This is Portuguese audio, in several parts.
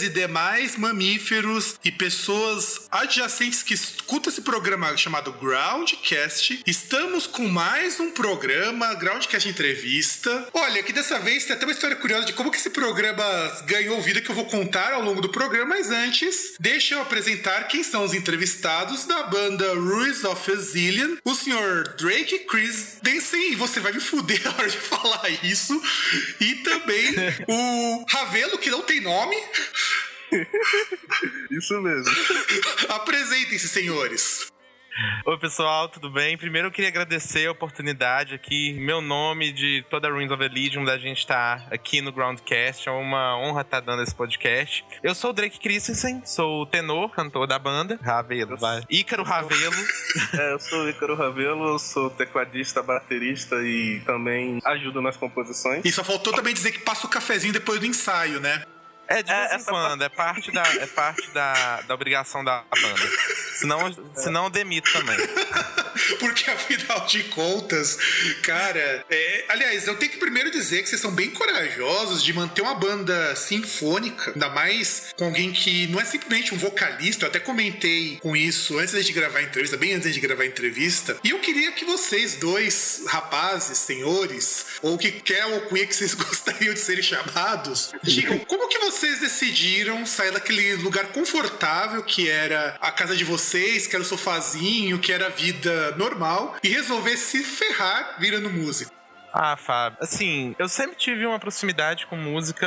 e demais mamíferos e pessoas adjacentes que escutam esse programa chamado Groundcast. Estamos com mais um programa, Groundcast Entrevista. Olha, que dessa vez tem até uma história curiosa de como que esse programa ganhou vida que eu vou contar ao longo do programa, mas antes, deixa eu apresentar quem são os entrevistados da banda Ruiz of a Zillion, o senhor Drake Chris Densen, e você vai me fuder na hora de falar isso, e também o Ravelo, que não tem nome. Isso mesmo. Apresentem-se, senhores. Oi, pessoal, tudo bem? Primeiro eu queria agradecer a oportunidade aqui, meu nome de toda a Ruins of Elysium, da gente estar tá aqui no Groundcast. É uma honra estar tá dando esse podcast. Eu sou o Drake Christensen, sou o tenor, cantor da banda. Ravelo, vai. Ícaro Ravelo. É, eu sou o Ícaro Ravelo, eu sou tecladista, baterista e também ajudo nas composições. E só faltou também dizer que passa o cafezinho depois do ensaio, né? É, de vez é, em quando, é parte, da, é parte da, da obrigação da banda. Senão, senão eu demito também. Porque afinal de contas, cara, é... aliás, eu tenho que primeiro dizer que vocês são bem corajosos de manter uma banda sinfônica, ainda mais com alguém que não é simplesmente um vocalista. Eu até comentei com isso antes de gravar a entrevista, bem antes de gravar a entrevista. E eu queria que vocês dois, rapazes, senhores, ou que quer alcunha que vocês gostariam de serem chamados, digam como que vocês decidiram sair daquele lugar confortável que era a casa de vocês, que era o sofazinho, que era a vida normal e resolver se ferrar virando músico. Ah, Fábio, assim, eu sempre tive uma proximidade com música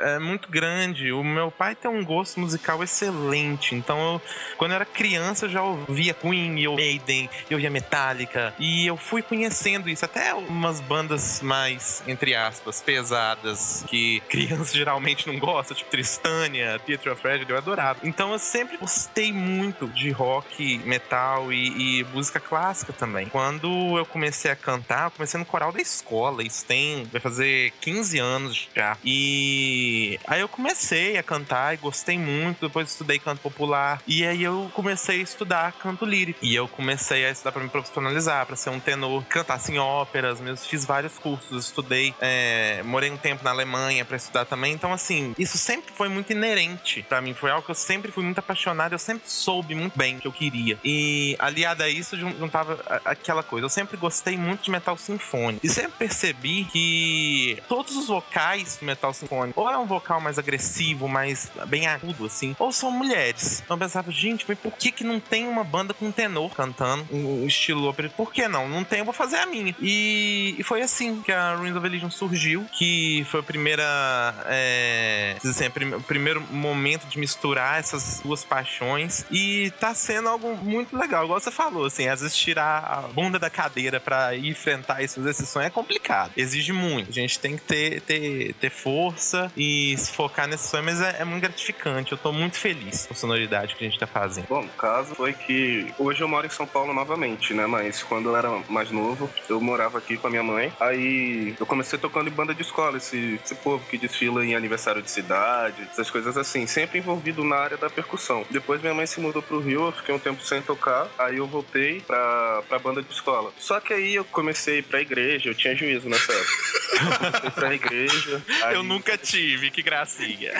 é, muito grande. O meu pai tem um gosto musical excelente. Então, eu, quando eu era criança, eu já ouvia Queen, eu Maiden, eu ouvia Metallica. E eu fui conhecendo isso. Até umas bandas mais, entre aspas, pesadas, que criança geralmente não gosta, tipo Tristânia, Theatre of Tragedy, eu adorava. Então, eu sempre gostei muito de rock, metal e, e música clássica também. Quando eu comecei a cantar, eu comecei no coral da escola. Isso tem. Vai fazer 15 anos já. E aí eu comecei a cantar e gostei muito. Depois estudei canto popular. E aí eu comecei a estudar canto lírico. E eu comecei a estudar pra me profissionalizar, pra ser um tenor, cantar em óperas. Mesmo. Fiz vários cursos, estudei. É, morei um tempo na Alemanha pra estudar também. Então, assim, isso sempre foi muito inerente para mim. Foi algo que eu sempre fui muito apaixonado. Eu sempre soube muito bem o que eu queria. E aliado a isso, juntava aquela coisa. Eu sempre gostei muito de metal sinfônico sempre percebi que todos os vocais do metal sinfônico, ou é um vocal mais agressivo, mais bem agudo, assim, ou são mulheres. Então eu pensava, gente, mas por que que não tem uma banda com tenor cantando um estilo ópera? Por que não? Não tem, eu vou fazer a minha. E, e foi assim que a Ruins of Religion surgiu, que foi a primeira, é, assim, o primeiro momento de misturar essas duas paixões e tá sendo algo muito legal, igual você falou, assim, às vezes tirar a bunda da cadeira para enfrentar isso, esse é complicado. Exige muito. A gente tem que ter, ter, ter força e se focar nesse sonho, mas é, é muito gratificante. Eu tô muito feliz com a sonoridade que a gente tá fazendo. Bom, o caso foi que hoje eu moro em São Paulo novamente, né? Mas quando eu era mais novo, eu morava aqui com a minha mãe. Aí eu comecei tocando em banda de escola, esse, esse povo que desfila em aniversário de cidade, essas coisas assim, sempre envolvido na área da percussão. Depois minha mãe se mudou pro Rio, eu fiquei um tempo sem tocar, aí eu voltei pra, pra banda de escola. Só que aí eu comecei pra igreja, eu tinha juízo nessa época. Fui pra igreja. Aí... Eu nunca tive, que gracinha.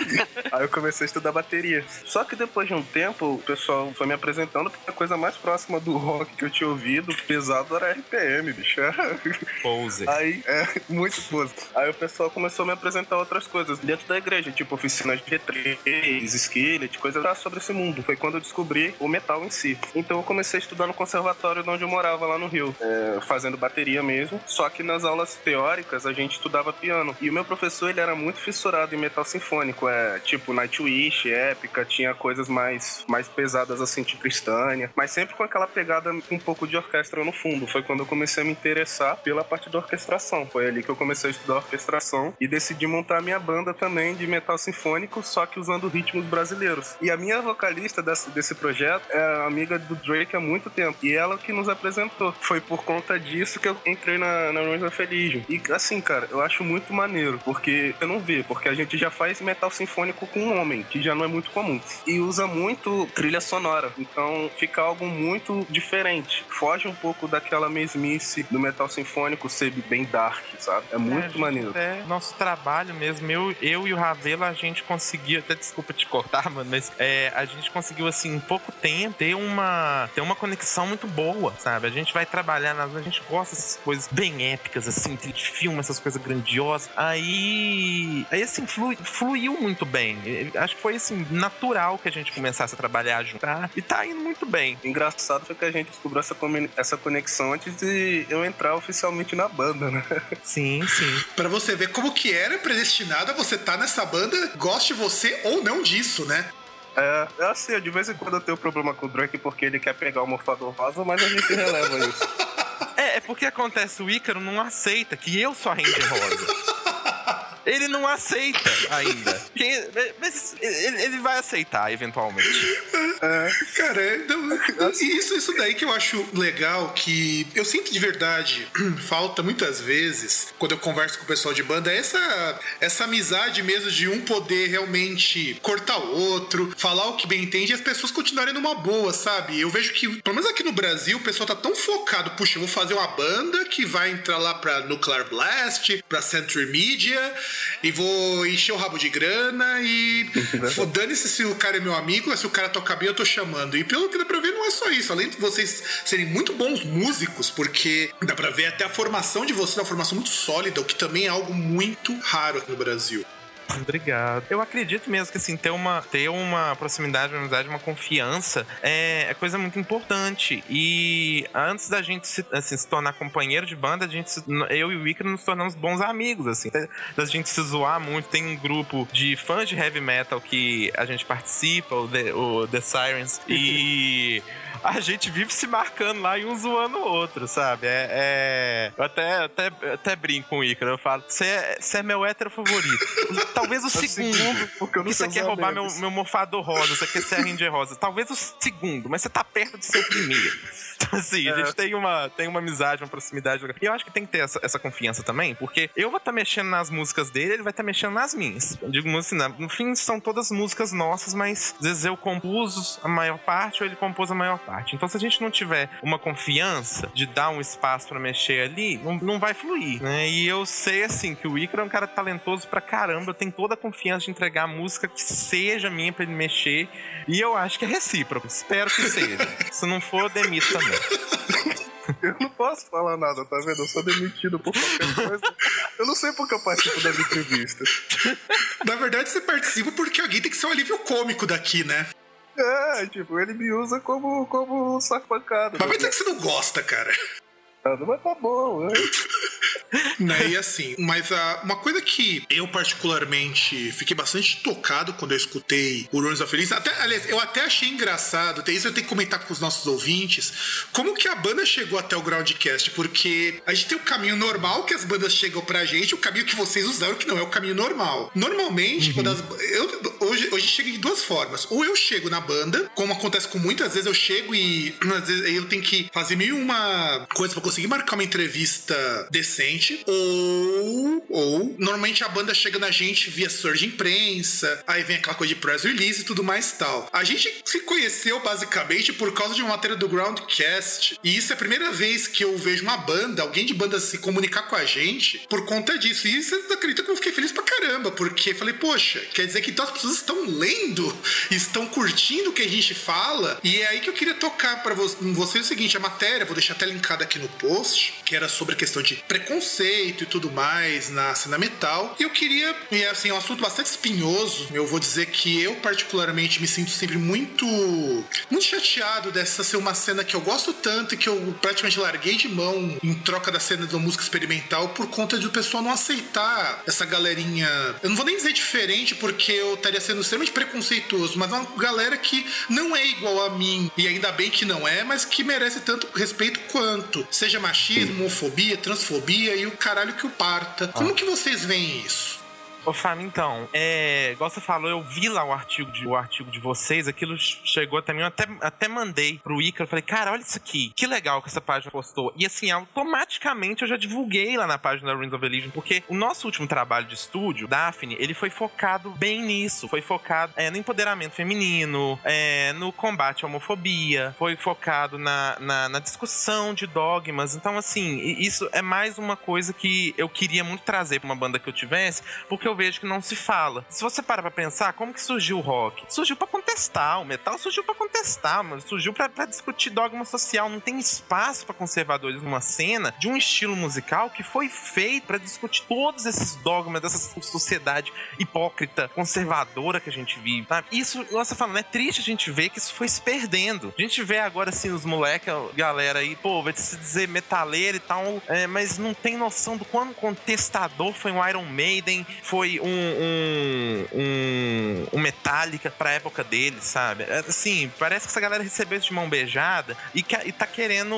Aí eu comecei a estudar bateria. Só que depois de um tempo, o pessoal foi me apresentando porque a coisa mais próxima do rock que eu tinha ouvido, pesado, era RPM, bicho. Pose. Aí, é, muito pose. Aí o pessoal começou a me apresentar outras coisas dentro da igreja, tipo oficinas de V3, Skillet, coisas sobre esse mundo. Foi quando eu descobri o metal em si. Então eu comecei a estudar no conservatório de onde eu morava, lá no Rio, é, fazendo bateria mesmo. Só que que nas aulas teóricas a gente estudava piano. E o meu professor, ele era muito fissurado em metal sinfônico. É tipo Nightwish, Épica, tinha coisas mais, mais pesadas assim, tipo Tristânia. Mas sempre com aquela pegada um pouco de orquestra no fundo. Foi quando eu comecei a me interessar pela parte da orquestração. Foi ali que eu comecei a estudar orquestração e decidi montar a minha banda também de metal sinfônico, só que usando ritmos brasileiros. E a minha vocalista desse, desse projeto é amiga do Drake há muito tempo. E ela que nos apresentou. Foi por conta disso que eu entrei na, na Ruins of Elysium. E assim, cara, eu acho muito maneiro, porque eu não vi, porque a gente já faz metal sinfônico com um homem, que já não é muito comum. E usa muito trilha sonora. Então fica algo muito diferente. Foge um pouco daquela mesmice do metal sinfônico ser bem dark, sabe? É muito é, maneiro. É nosso trabalho mesmo. Eu, eu e o Ravelo, a gente conseguiu, até desculpa te cortar, mano, mas é, a gente conseguiu, assim, em pouco tempo, ter uma, ter uma conexão muito boa, sabe? A gente vai trabalhar, nas, a gente gosta dessas coisas bem épicas, assim, de filme, essas coisas grandiosas. Aí, aí assim, flui, fluiu muito bem. Acho que foi, assim, natural que a gente começasse a trabalhar junto. Tá? E tá indo muito bem. Engraçado foi que a gente descobriu essa, essa conexão antes de eu entrar oficialmente na banda, né? Sim, sim. Pra você ver como que era predestinado a você estar tá nessa banda, goste você ou não disso, né? É, é assim, de vez em quando eu tenho problema com o Drake porque ele quer pegar o mofador rosa, mas a gente releva isso. É, é porque acontece, o Ícaro não aceita que eu sou a Ranger Rosa. Ele não aceita ainda. Quem, mas ele, ele, vai aceitar eventualmente. É, cara, não, isso, isso daí que eu acho legal, que eu sinto de verdade, falta muitas vezes, quando eu converso com o pessoal de banda, é essa, essa amizade mesmo de um poder realmente cortar o outro, falar o que bem entende e as pessoas continuarem numa boa, sabe? Eu vejo que, pelo menos aqui no Brasil, o pessoal tá tão focado, puxa, eu vou fazer uma banda que vai entrar lá pra Nuclear Blast, pra Century Media, e vou encher o rabo de grana e dane-se se o cara é meu amigo, se o cara toca bem, eu tô chamando. E pelo que dá pra ver, não é só isso. Além de vocês serem muito bons músicos, porque dá pra ver até a formação de vocês, uma formação muito sólida, o que também é algo muito raro aqui no Brasil. Obrigado. Eu acredito mesmo que assim, ter uma, ter uma proximidade, uma amizade, uma confiança é, é coisa muito importante. E antes da gente se, assim, se tornar companheiro de banda, a gente se, eu e o Icaro nos tornamos bons amigos, assim. Da gente se zoar muito. Tem um grupo de fãs de heavy metal que a gente participa, o The, o The Sirens, e a gente vive se marcando lá e um zoando o outro, sabe? É, é... Eu até, até, até brinco com o Icaro. Eu falo, você é, é meu hétero favorito. Talvez o segundo. Porque eu não você quer roubar meu, meu mofador rosa, você quer ser a Ranger rosa. Talvez o segundo, mas você tá perto de ser o primeiro. Então, assim, é. a gente tem uma, tem uma amizade, uma proximidade. E eu acho que tem que ter essa, essa confiança também, porque eu vou estar tá mexendo nas músicas dele, ele vai estar tá mexendo nas minhas. Eu digo assim, no fim são todas músicas nossas, mas às vezes eu compus a maior parte ou ele compôs a maior parte. Então, se a gente não tiver uma confiança de dar um espaço para mexer ali, não, não vai fluir, né? E eu sei, assim, que o Icaro é um cara talentoso pra caramba, tem toda a confiança de entregar a música que seja minha para ele mexer. E eu acho que é recíproco. Espero que seja. Se não for, demito também. Eu não posso falar nada, tá vendo? Eu sou demitido por qualquer coisa. Eu não sei porque eu participo das entrevistas. Na verdade, você participa porque alguém tem que ser um alívio cômico daqui, né? É, tipo, ele me usa como, como saco pancada. Mas vai dizer que você não gosta, cara. Mas tá bom, né? né? E assim, mas uh, uma coisa que eu particularmente fiquei bastante tocado quando eu escutei o Runes of Feliz, até, aliás, eu até achei engraçado, até isso eu tenho que comentar com os nossos ouvintes, como que a banda chegou até o Groundcast, porque a gente tem o caminho normal que as bandas chegam pra gente, o caminho que vocês usaram que não é o caminho normal. Normalmente, uhum. quando as, eu, hoje, hoje chega de duas formas. Ou eu chego na banda, como acontece com muitas vezes, eu chego e às vezes eu tenho que fazer mil uma coisa pra conseguir marcar uma entrevista decente, ou, ou normalmente a banda chega na gente via surge imprensa, aí vem aquela coisa de press release e tudo mais tal. A gente se conheceu basicamente por causa de uma matéria do Groundcast, e isso é a primeira vez que eu vejo uma banda, alguém de banda se comunicar com a gente por conta disso. E você acredita que eu fiquei feliz pra caramba, porque falei, poxa, quer dizer que então as pessoas estão lendo, estão curtindo o que a gente fala, e é aí que eu queria tocar para vocês o seguinte: a matéria, vou deixar até linkada aqui no post, que era sobre a questão de preconceito e tudo mais na cena metal. E eu queria, e assim, é um assunto bastante espinhoso. Eu vou dizer que eu, particularmente, me sinto sempre muito, muito chateado dessa ser uma cena que eu gosto tanto e que eu praticamente larguei de mão em troca da cena da música experimental por conta de o pessoal não aceitar essa galerinha. Eu não vou nem dizer diferente porque eu estaria sendo extremamente preconceituoso, mas uma galera que não é igual a mim e ainda bem que não é, mas que merece tanto respeito quanto. Seja machismo, homofobia, transfobia e o caralho que o parta. Como que vocês veem isso? Ô, Fábio, então, é, igual você falou, eu vi lá o artigo de, o artigo de vocês, aquilo chegou até mim, eu até, até mandei pro Icaro, falei, cara, olha isso aqui, que legal que essa página postou. E assim, automaticamente eu já divulguei lá na página da Rings of Religion, porque o nosso último trabalho de estúdio, Daphne, ele foi focado bem nisso, foi focado é, no empoderamento feminino, é, no combate à homofobia, foi focado na, na, na discussão de dogmas. Então, assim, isso é mais uma coisa que eu queria muito trazer pra uma banda que eu tivesse, porque eu vejo que não se fala. Se você para pra pensar, como que surgiu o rock? Surgiu para contestar, o metal surgiu para contestar, mas surgiu para discutir dogma social. Não tem espaço para conservadores numa cena de um estilo musical que foi feito para discutir todos esses dogmas dessa sociedade hipócrita, conservadora que a gente vive. Sabe? Isso, você falando, é triste a gente ver que isso foi se perdendo. A gente vê agora assim os moleques, galera aí, pô, vai se dizer metaleiro e tal, é, mas não tem noção do quão contestador foi um Iron Maiden, foi foi um, um, um, Metallica pra época dele, sabe? É, assim, parece que essa galera recebeu isso de mão beijada e, que, e tá querendo.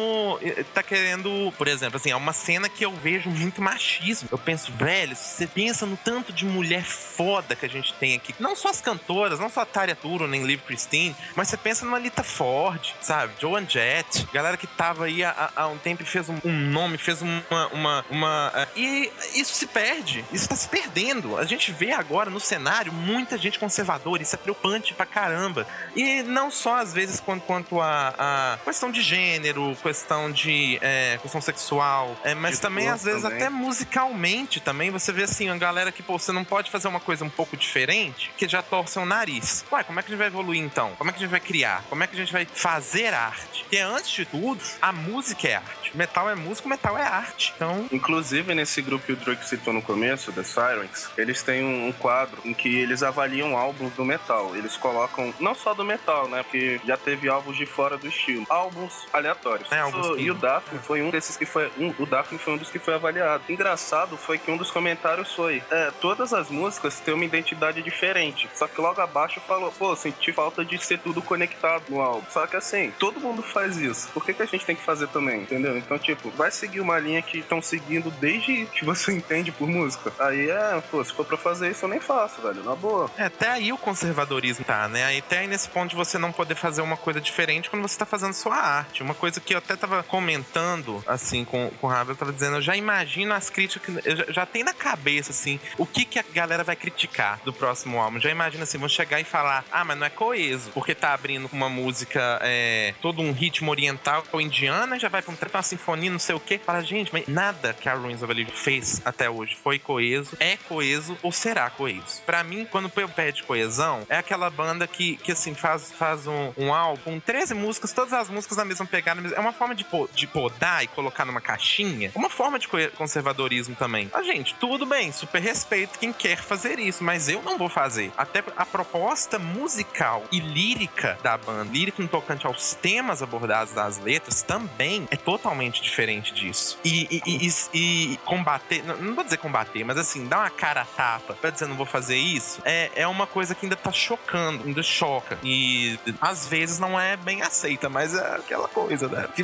Tá querendo, por exemplo, assim, é uma cena que eu vejo muito machismo. Eu penso, velho, você pensa no tanto de mulher foda que a gente tem aqui. Não só as cantoras, não só a Tarya Turo, nem Liv Christine, mas você pensa numa Lita Ford, sabe? Joan Jett, galera que tava aí há, há um tempo e fez um, um nome, fez uma. uma, uma uh, e isso se perde, isso tá se perdendo a gente vê agora no cenário muita gente conservadora, isso é preocupante pra caramba. E não só às vezes quanto, quanto a, a questão de gênero, questão de é, questão sexual, é, mas de também às vezes também. até musicalmente também você vê assim, a galera que, pô, você não pode fazer uma coisa um pouco diferente que já torce o nariz. Ué, como é que a gente vai evoluir então? Como é que a gente vai criar? Como é que a gente vai fazer arte? Porque antes de tudo, a música é arte. Metal é música, metal é arte. Então. Inclusive, nesse grupo que o Drake citou no começo, The Sirens, eles têm um, quadro em que eles avaliam álbuns do metal. Eles colocam, não só do metal, né? Porque já teve álbuns de fora do estilo. Álbuns aleatórios. É, álbuns e o Daphne foi um desses que foi. Um, o Daphne foi um dos que foi avaliado. Engraçado foi que um dos comentários foi: é, todas as músicas têm uma identidade diferente. Só que logo abaixo falou, pô, senti falta de ser tudo conectado no álbum. Só que assim, todo mundo faz isso. Por que, que a gente tem que fazer também? Entendeu? Então, tipo, vai seguir uma linha que estão seguindo desde que você entende por música. Aí é, pô, se for pra fazer isso, eu nem faço, velho, na boa. É, até aí o conservadorismo tá, né? Até aí nesse ponto de você não poder fazer uma coisa diferente quando você tá fazendo sua arte. Uma coisa que eu até tava comentando, assim, com, com o Ravel, eu tava dizendo, eu já imagino as críticas, eu já, já tem na cabeça, assim, o que que a galera vai criticar do próximo álbum. Já imagino assim, vão chegar e falar, ah, mas não é coeso, porque tá abrindo uma música, é, todo um ritmo oriental ou indiana, já vai pra uma sinfonia, não sei o quê. Fala, gente, mas nada que a Ruins of fez até hoje foi coeso, é coeso ou será coeso. Para mim, quando eu pede coesão, é aquela banda que, que assim, faz, faz um, um álbum com 13 músicas, todas as músicas na mesma pegada. É uma forma de, de podar e colocar numa caixinha. Uma forma de conservadorismo também. A gente, tudo bem, super respeito quem quer fazer isso, mas eu não vou fazer. Até a proposta musical e lírica da banda, lírica no tocante aos temas abordados das letras, também é totalmente diferente disso. E, e, e, e combater, não, não vou dizer combater, mas assim, dar uma cara a tapa pra dizer não vou fazer isso, é, é uma coisa que ainda tá chocando, ainda choca. E às vezes não é bem aceita, mas é aquela coisa, né? Que,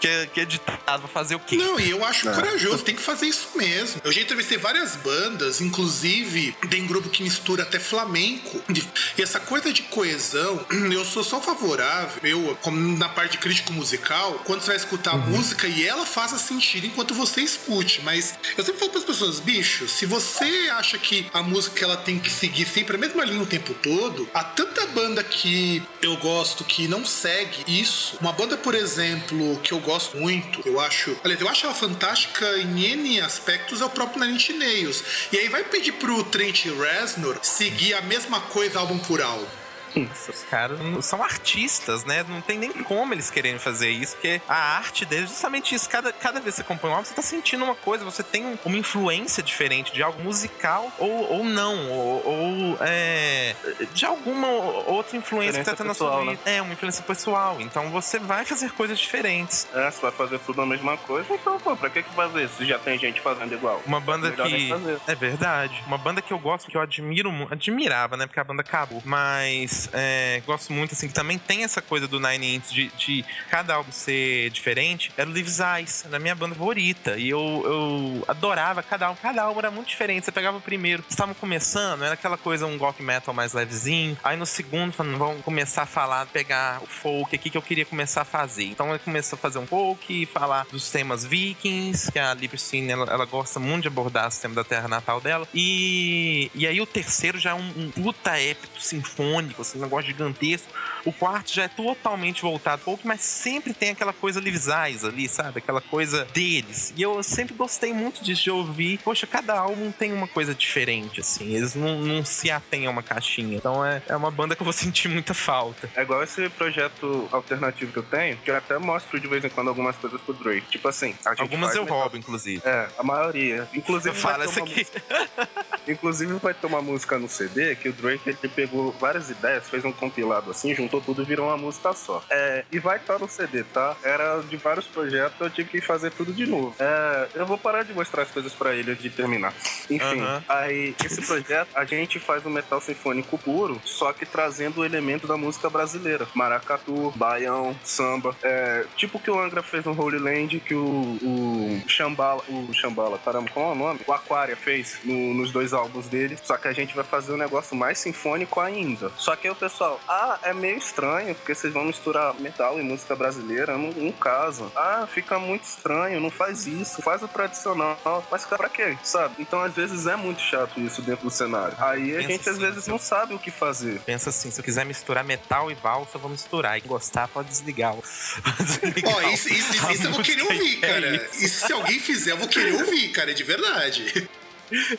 que, que é ditado pra fazer o quê? Não, e eu acho é. corajoso, tem que fazer isso mesmo. Eu já entrevistei várias bandas, inclusive tem grupo que mistura até flamenco. E essa coisa de coesão, eu sou só favorável, eu, como na parte de crítico musical, quando você vai escutar uhum. a música e ela faça sentido enquanto você escute. Mas eu sempre falo para as pessoas, bicho, se você acha que a música ela tem que seguir sempre a mesma linha o tempo todo, há tanta banda que eu gosto que não segue isso. Uma banda, por exemplo, que eu gosto muito, eu acho. Aliás, eu acho ela fantástica em N aspectos, é o próprio Nine Inch Nails. E aí vai pedir pro Trent Reznor seguir a mesma coisa álbum por álbum. Os caras são artistas, né? Não tem nem como eles quererem fazer isso, porque a arte deles é justamente isso. Cada, cada vez que você compõe um álbum, você tá sentindo uma coisa, você tem uma influência diferente de algo musical ou, ou não, ou, ou é, de alguma outra influência que tá tendo na sua vida. Né? É, uma influência pessoal. Então você vai fazer coisas diferentes. É, você vai fazer tudo a mesma coisa, então, pô, pra que, que fazer se já tem gente fazendo igual? Uma banda que. É verdade. Uma banda que eu gosto, que eu admiro muito. Admirava, né? Porque a banda acabou. Mas é, gosto muito, assim, que também tem essa coisa do Nine Inch de, de cada álbum ser diferente. Era o Lives Eyes, na minha banda favorita. E eu, eu adorava cada álbum. Cada álbum era muito diferente. Você pegava o primeiro, estavam começando, era aquela coisa, um rock metal mais levezinho. Aí no segundo, falando, vamos começar a falar, pegar o folk aqui que eu queria começar a fazer. Então eu comecei a fazer um folk, falar dos temas vikings, que a Librestine, ela, ela gosta muito de abordar o tema da terra natal dela. E, e aí o terceiro já é um, um puta épico sinfônico, assim, um negócio gigantesco. O quarto já é totalmente voltado folk, mas sempre tem aquela coisa Livisais ali, sabe? Aquela coisa deles. E eu sempre gostei muito disso, de ouvir. Poxa, cada álbum tem uma coisa diferente, assim. Eles não, não se atêm a uma caixinha. Então é, é uma banda que eu vou sentir muita falta. É igual esse projeto alternativo que eu tenho, que eu até mostro de vez em quando algumas coisas pro Drake. Tipo assim, Algumas eu roubo, inclusive. É, a maioria. Inclusive, Fala essa aqui. Inclusive vai ter uma música no CD que o Drake ele pegou várias ideias, fez um compilado assim, juntou tudo e virou uma música só. É, e vai estar no CD, tá? Era de vários projetos, eu tive que fazer tudo de novo. É, eu vou parar de mostrar as coisas para ele antes de terminar. Enfim, aí esse projeto a gente faz um metal sinfônico puro, só que trazendo o elemento da música brasileira. Maracatu, baião, samba. É, tipo que o Angra fez no Holy Land, que o, o Shambhala, o Shambhala, caramba, qual é o nome? O Aquaria fez no- nos dois álbuns dele. Só que a gente vai fazer um negócio mais sinfônico ainda. Só que aí o pessoal, ah, é meio estranho, porque vocês vão misturar metal e música brasileira. Não, não casa. Ah, fica muito estranho, não faz isso. Faz o tradicional. Mas cara, pra quê? Sabe? Então às vezes é muito chato isso dentro do cenário. Aí a Pensa gente às assim, vezes não sabe o que fazer. Pensa assim, se eu quiser misturar metal e valsa, eu vou misturar. E gostar, pode desligar. Ó, isso, isso, isso, a isso eu vou querer ouvir, É cara. isso. Isso se alguém fizer, eu vou querer ouvir, cara, de verdade.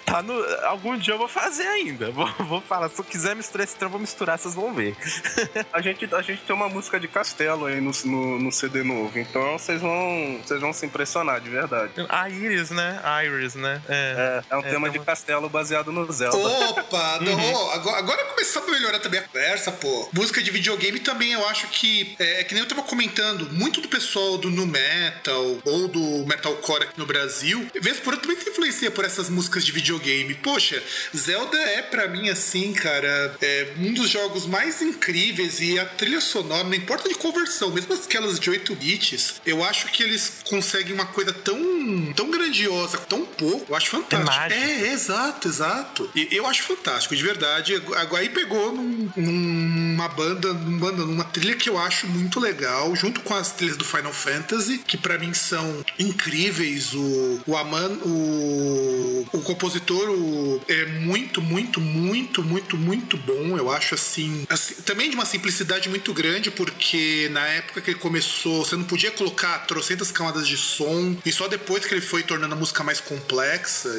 Tá no, algum dia eu vou fazer ainda. Vou, vou falar, se eu quiser misturar esse trem, eu vou misturar, vocês vão ver. A gente, a gente tem uma música de castelo aí no, no, no CD novo, então vocês vão, vocês vão se impressionar de verdade. A Iris, né? Iris, né? É. É, é um É, tema tem de uma- castelo baseado no Zelda. Opa! não, agora, agora começou a melhorar também a conversa, pô. Música de videogame também eu acho que. É, que nem eu tava comentando, muito do pessoal do nu metal ou do metalcore aqui no Brasil, vez por outra também se influencia por essas músicas de videogame. Poxa, Zelda é pra mim assim, cara, é um dos jogos mais incríveis e a trilha sonora, não importa de conversão, mesmo aquelas de 8 bits, eu acho que eles conseguem uma coisa tão, tão grandiosa, tão pouco. Eu acho fantástico. mágico. É, exato, exato. E eu acho fantástico, de verdade. Agora aí pegou num- numa banda, numa banda, numa trilha que eu acho muito legal, junto com as trilhas do Final Fantasy, que pra mim são incríveis. O, o Aman, o, o compositor o- é muito, muito, muito, muito, muito bom. Eu acho assim, assim, também de uma simplicidade muito grande, porque na época que ele começou, você não podia colocar trocentas camadas de som, e só depois que ele foi tornando a música mais complexa.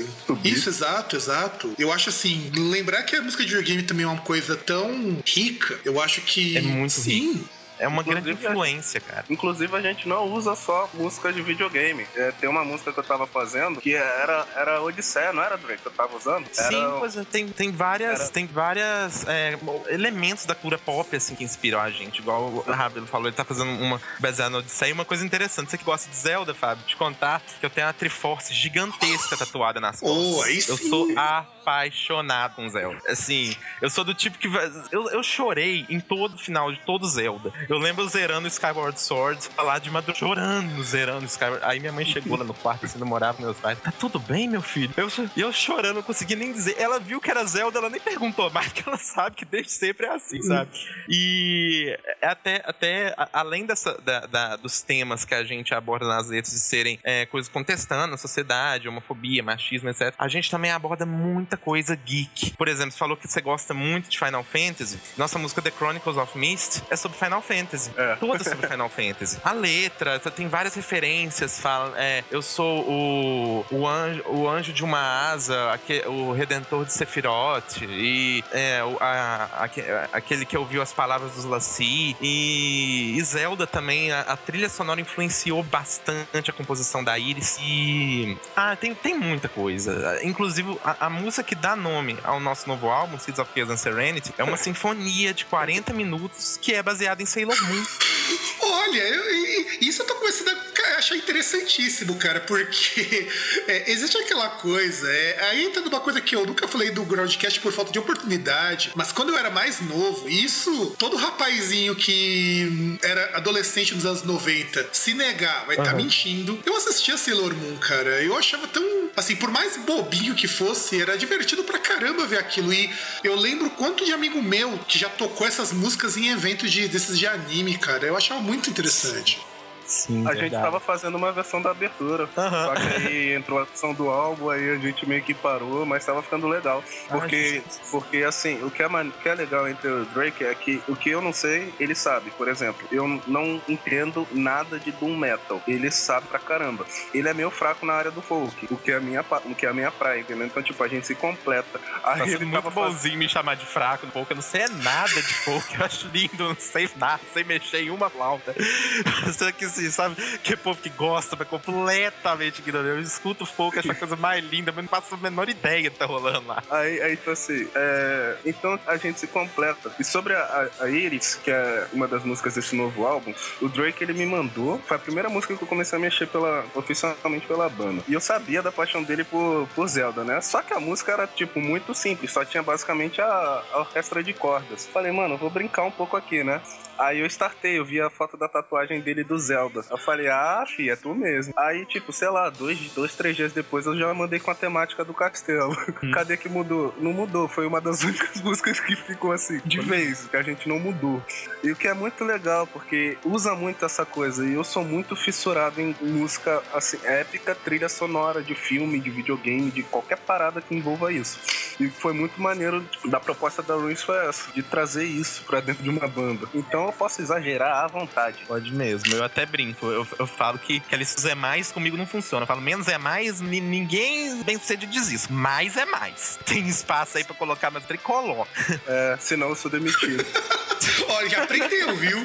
Isso, exato, exato. Eu acho assim, lembrar que a música de videogame também é uma coisa tão rica, eu acho que. É muito Sim. É uma grande Inclusive, influência, cara. Inclusive, a gente não usa só música de videogame. É, tem uma música que eu tava fazendo que era, era Odisseia, não era, Drake? Que eu tava usando? Era, Sim, pois é, tem, tem várias, Era- tem várias é, elementos da cultura pop assim que inspiram a gente. Igual o Rabelo falou, ele tá fazendo uma baseada no Odisseia. Uma coisa interessante, você que gosta de Zelda, Fábio, te contar que eu tenho uma Triforce gigantesca tatuada nas costas. Oh, aí eu sim. sou apaixonado com Zelda. Assim, eu sou do tipo que eu, eu chorei em todo final de todo Zelda. Eu lembro zerando Skyward Sword, lá de madrugada chorando, zerando Skyward. Aí minha mãe chegou lá no quarto, assim, não morava com meus pais. Tá tudo bem, meu filho? Eu, eu chorando, não consegui nem dizer. Ela viu que era Zelda, ela nem perguntou mais, porque ela sabe que desde sempre é assim, sabe? E é até, até além dessa, da- da- dos temas que a gente aborda nas letras de serem é, coisas contestando a sociedade, homofobia, machismo, etc., a gente também aborda muita coisa geek. Por exemplo, você falou que você gosta muito de Final Fantasy. Nossa música The Chronicles of Mist é sobre Final Fantasy. Fantasy. É. Toda sobre Final Fantasy. A letra, tem várias referências. Fala, é, eu sou o, o, anjo, o anjo de uma asa, o redentor de Sephiroth, e é, a- aque- aquele que ouviu as palavras dos Lassie. E, e Zelda também, a, a trilha sonora influenciou bastante a composição da Iris. E. Ah, tem, tem muita coisa. Inclusive, a, a música que dá nome ao nosso novo álbum, Seeds of Chaos and Serenity, é uma sinfonia de 40 minutos que é baseada em Sailor Moon. Olha, eu- isso eu tô começando a achar interessantíssimo, cara, porque é, existe aquela coisa, é, aí entra numa coisa que eu nunca falei do Groundcast por falta de oportunidade, mas quando eu era mais novo, isso, todo rapazinho que era adolescente nos anos 90 se negar, vai estar mentindo. Eu assistia Sailor Moon, cara, eu achava tão, assim, por mais bobinho que fosse, era divertido pra caramba ver aquilo. E eu lembro quanto de amigo meu que já tocou essas músicas em eventos de, desses de anime, cara. Eu achava muito interessante. Sim, A gente tava fazendo uma versão da abertura. Aham. Só que aí entrou a versão do álbum, aí a gente meio que parou, mas tava ficando legal. Porque, porque assim, o que, é, que é legal entre o Drake é que o que eu não sei, ele sabe. Por exemplo, eu não entendo nada de Doom Metal. Ele sabe pra caramba. Ele é meio fraco na área do folk, o que é a minha, o que é a minha praia, entendeu? Então, tipo, a gente se completa. Aí Tá sendo ele muito fazendo- bonzinho me chamar de fraco no folk. Eu não sei é nada de folk. Eu acho lindo, não sei nada, sem mexer em uma flauta. Você que assim, sabe? Que povo que gosta, mas completamente ignorante. Eu escuto folk, acho a coisa mais linda, mas não faço a menor ideia do que tá rolando lá. Aí, aí tipo assim, é, então a gente se completa. E sobre a, a- a Iris, que é uma das músicas desse novo álbum, o Drake ele me mandou. Foi a primeira música que eu comecei a mexer pela, oficialmente pela banda. E eu sabia da paixão dele por, por Zelda, né? Só que a música era, tipo, muito simples, só tinha basicamente a, a orquestra de cordas. Falei, mano, vou brincar um pouco aqui, né? Aí eu startei, eu vi a foto da tatuagem dele do Zelda. Eu falei, ah, fi, é tu mesmo. Aí, tipo, sei lá, dois, dois três dias depois eu já mandei com a temática do castelo. Cadê que mudou? Não mudou, foi uma das únicas músicas que ficou assim, de vez, que a gente não mudou. E o que é muito legal, porque usa muito essa coisa, e eu sou muito fissurado em música, assim, épica, trilha sonora de filme, de videogame, de qualquer parada que envolva isso. E foi muito maneiro da proposta da Ruins foi essa, de trazer isso pra dentro de uma banda. Então eu posso exagerar à vontade. Pode mesmo, eu até brinco. Eu, eu falo que, que eles é mais comigo não funciona. Eu falo menos é mais, ni- ninguém bem sucedido diz isso. Mais é mais. Tem espaço aí pra colocar mais tricolor. É, senão eu sou demitido. Olha, já aprendeu, viu?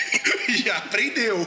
já aprendeu.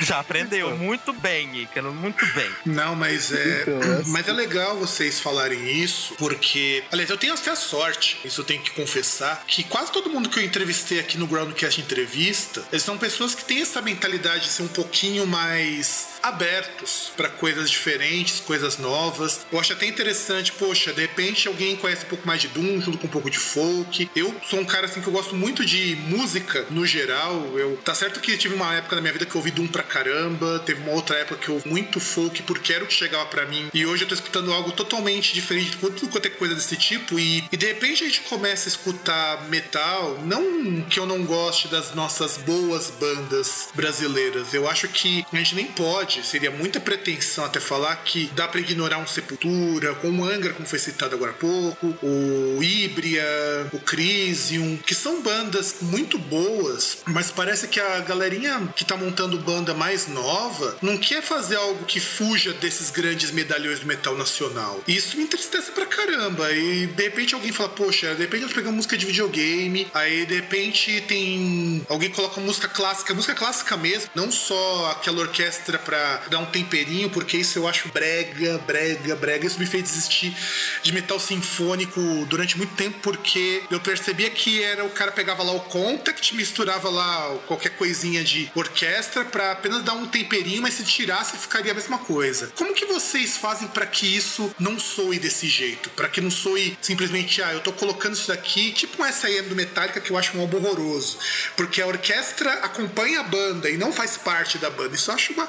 Já aprendeu muito bem, Ícaro, muito bem. Não, mas é. Então, essa- Mas é legal vocês falarem isso, porque. Aliás, eu tenho até a sorte, isso eu tenho que confessar, que quase todo mundo que eu entrevistei aqui no Groundcast Entrevista, eles são pessoas que têm essa mentalidade de ser um pouquinho mais abertos para coisas diferentes, coisas novas. Eu acho até interessante, poxa, de repente alguém conhece um pouco mais de Doom, junto com um pouco de folk. Eu sou um cara assim que eu gosto muito de música no geral. Eu tá certo que tive uma época na minha vida que eu ouvi Doom pra caramba, teve uma outra época que eu ouvi muito folk porque era o que chegava pra mim. E hoje eu tô escutando algo totalmente diferente de tudo quanto é coisa desse tipo e, e de repente a gente começa a escutar metal, não que eu não goste das nossas boas bandas brasileiras. Eu acho que a gente nem pode, seria muita pretensão até falar que dá pra ignorar um Sepultura, com o Angra, como foi citado agora há pouco, o Ibria, o Crisium, que são bandas muito boas, mas parece que a galerinha que tá montando banda mais nova não quer fazer algo que fuja desses grandes medalhões do metal nacional. Isso me entristece pra caramba. E de repente alguém fala, poxa, de repente nós pegamos música de videogame, aí de repente tem. Alguém coloca música clássica, música clássica mesmo, não só aquela orquestra pra dar um temperinho, porque isso eu acho brega, brega, brega. Isso me fez desistir de metal sinfônico durante muito tempo, porque eu percebia que era o cara pegava lá o contact, misturava lá qualquer coisinha de orquestra pra apenas dar um temperinho, mas se tirasse ficaria a mesma coisa. Como que vocês fazem pra que isso não soe desse jeito? Pra que não soe simplesmente, ah, eu tô colocando isso daqui, tipo um S.I.M. do Metallica, que eu acho um álbum horroroso. Porque a orquestra acompanha a banda e não faz parte da banda. Isso eu acho uma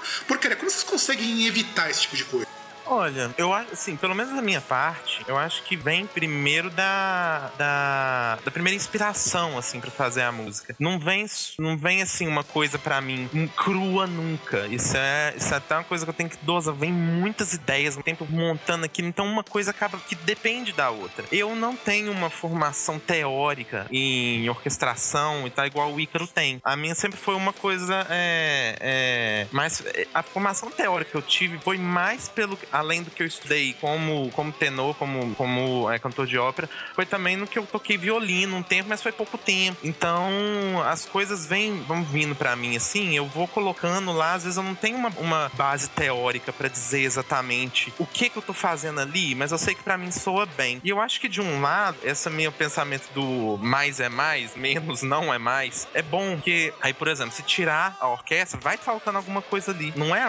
Como vocês conseguem evitar esse tipo de coisa? Olha, eu acho, assim, pelo menos da minha parte, eu acho que vem primeiro da, da, da primeira inspiração, assim, para fazer a música. Não vem, não vem assim, uma coisa para mim crua nunca. Isso é, isso é até uma coisa que eu tenho que dosar. Vem muitas ideias, um tempo montando aqui, então uma coisa acaba que depende da outra. Eu não tenho uma formação teórica em orquestração e tal, igual o Ícaro tem. A minha sempre foi uma coisa é, é, mais. A formação teórica que eu tive foi mais pelo. Além do que eu estudei como, como tenor, como, como é, cantor de ópera, foi também no que eu toquei violino um tempo, mas foi pouco tempo. Então as coisas vêm, vão vindo para mim assim, eu vou colocando lá, às vezes eu não tenho uma, uma base teórica para dizer exatamente o que que eu tô fazendo ali, mas eu sei que para mim soa bem. E eu acho que de um lado, esse meu pensamento do mais é mais, menos não é mais, é bom que aí, por exemplo, se tirar a orquestra, vai faltando alguma coisa ali. Não é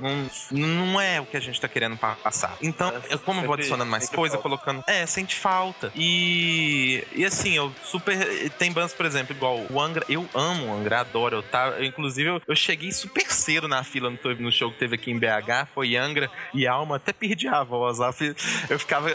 não, não é o que a gente tá querendo passar. Então, é, eu, como eu vou adicionando mais coisa, colocando, é, sente falta. E e assim, eu super tem bandas, por exemplo, igual o Angra, eu amo o Angra, adoro, eu tá, eu, inclusive eu, eu, cheguei super cedo na fila no, no show que teve aqui em BH, foi Angra e Alma, até perdi a voz lá, eu ficava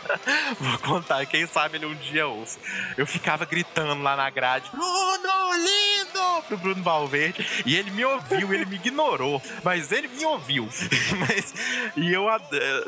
vou contar, quem sabe ele um dia ouça. Eu ficava gritando lá na grade: Bruno, lindo! Pro Bruno Valverde. E ele me ouviu, ele me ignorou. Mas ele me ouviu. mas, e eu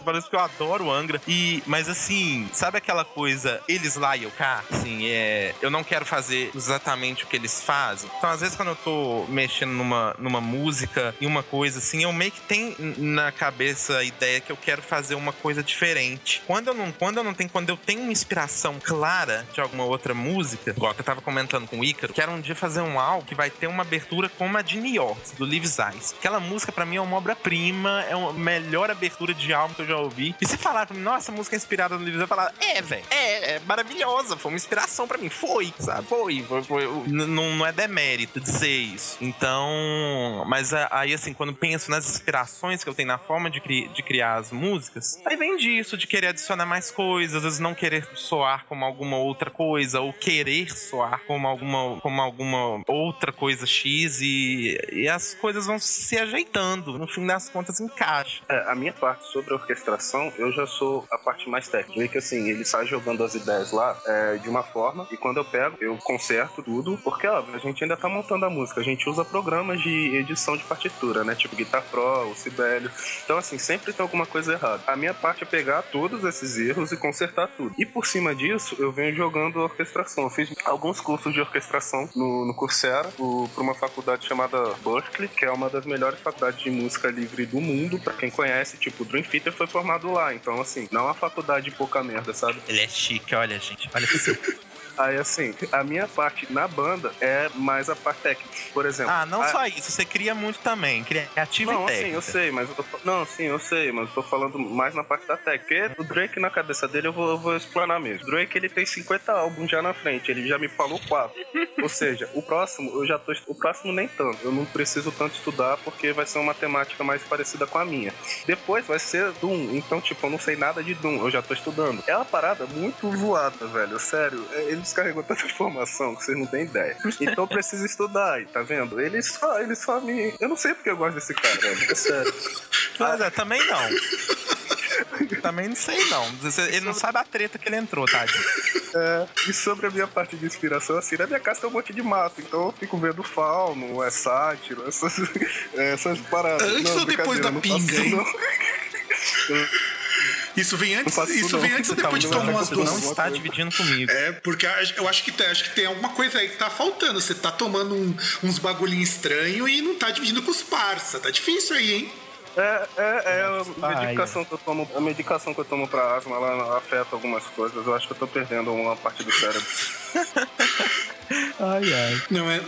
parece que eu adoro Angra. E, mas assim, sabe aquela coisa, eles lá e eu cá? Assim, é, eu não quero fazer exatamente o que eles fazem. Então, às vezes, quando eu tô mexendo numa, numa música e uma coisa assim, eu meio que tenho na cabeça a ideia que eu quero fazer uma coisa diferente. Quando eu não, quando eu não tenho, quando eu tenho uma inspiração clara de alguma outra música, igual que eu tava comentando com o Ícaro, quero um dia fazer um álbum que vai ter uma abertura como a de New York, do Lives Eyes. Aquela música para mim é uma obra-prima, é a melhor abertura de álbum que eu já ouvi. E se falar pra mim, nossa, música é inspirada no Eyes, eu falar, é, velho, é, é maravilhosa, foi uma inspiração para mim. Foi, sabe? Foi, foi, foi. Não, não é demérito dizer isso. Então, mas aí assim, quando penso nas inspirações que eu tenho na forma de, cri de criar as músicas, aí vem disso, de querer adicionar mais coisas, às vezes não querer soar como alguma outra coisa, ou querer soar como alguma, como alguma outra coisa X, e, e as coisas vão se ajeitando. No fim das contas, encaixa. É, a minha parte sobre a orquestração, eu já sou a parte mais técnica. Que assim, ele sai jogando as ideias lá é, de uma forma, e quando eu pego, eu conserto tudo, porque ó, a gente ainda tá montando a música, a gente usa programas de edição de partitura, né? Tipo Guitar Pro, o Sibelius. Então, assim, sempre tem alguma coisa errada. A minha parte é pegar todos esses erros e consertar tudo. E por cima disso, eu venho jogando orquestração. Eu fiz alguns cursos de orquestração no, no Coursera, para uma faculdade chamada Berkeley, que é uma das melhores faculdades de música livre do mundo. Para quem conhece, tipo, o Dream Theater foi formado lá. Então, assim, não é uma faculdade pouca merda, sabe? Ele é chique, olha, gente. Olha isso. Aí, assim, a minha parte na banda é mais a parte técnica. Por exemplo. Ah, não a... só isso, você cria muito também, criativo não, e técnica. Sim, eu sei, mas eu tô. Não, sim, eu sei, mas eu tô falando mais na parte da técnica. Porque o Drake, na cabeça dele, eu vou, eu vou explanar mesmo. O Drake, ele tem 50 álbuns já na frente, ele já me falou quatro. Ou seja, o próximo, eu já tô. O próximo nem tanto. Eu não preciso tanto estudar porque vai ser uma temática mais parecida com a minha. Depois vai ser Doom. Então, tipo, eu não sei nada de Doom, eu já tô estudando. É uma parada muito voada, velho. Sério. É, ele descarregou tanta informação que vocês não têm ideia. Então precisa estudar, aí, tá vendo? Ele só, ele só me. Eu não sei porque eu gosto desse cara, velho. É sério. Mas é, também não. Também não sei, não. Ele não sabe a treta que ele entrou, tá? É, e sobre a minha parte de inspiração, assim, na minha casa tem um monte de mato, então eu fico vendo fauno, é sátiro, essas, essas paradas. Antes não, ou depois da pinga, hein? Isso vem antes, isso vem antes ou depois de tomar umas duas? Não está dividindo comigo. É, porque eu acho que, acho que tem alguma coisa aí que tá faltando. Você tá tomando um, uns bagulhinhos estranhos e não tá dividindo com os parça. Tá difícil aí, hein? É, é, é a medicação que eu tomo, a medicação que eu tomo pra asma, ela afeta algumas coisas. Eu acho que eu tô perdendo uma parte do cérebro. ai, ai. Não, é...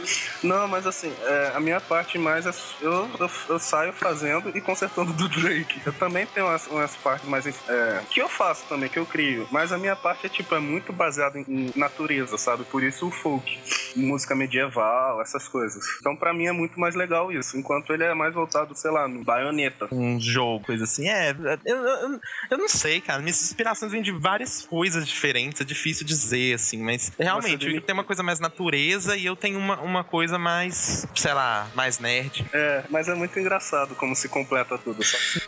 Não, mas assim, é, a minha parte mais é eu, eu, eu, saio fazendo e consertando do Drake. Eu também tenho umas, umas partes mais. É, que eu faço também, que eu crio. Mas a minha parte é, tipo, é muito baseada em, em natureza, sabe? Por isso o folk, música medieval, essas coisas. Então, pra mim é muito mais legal isso. Enquanto ele é mais voltado, sei lá, no baioneta. Um jogo, coisa assim. É, eu, eu, eu não sei, cara. Minhas inspirações vêm de várias coisas diferentes. É difícil dizer, assim, mas realmente, tem uma coisa mais natureza e eu tenho uma, uma coisa mais, sei lá, mais nerd. É, mas é muito engraçado como se completa tudo, sabe?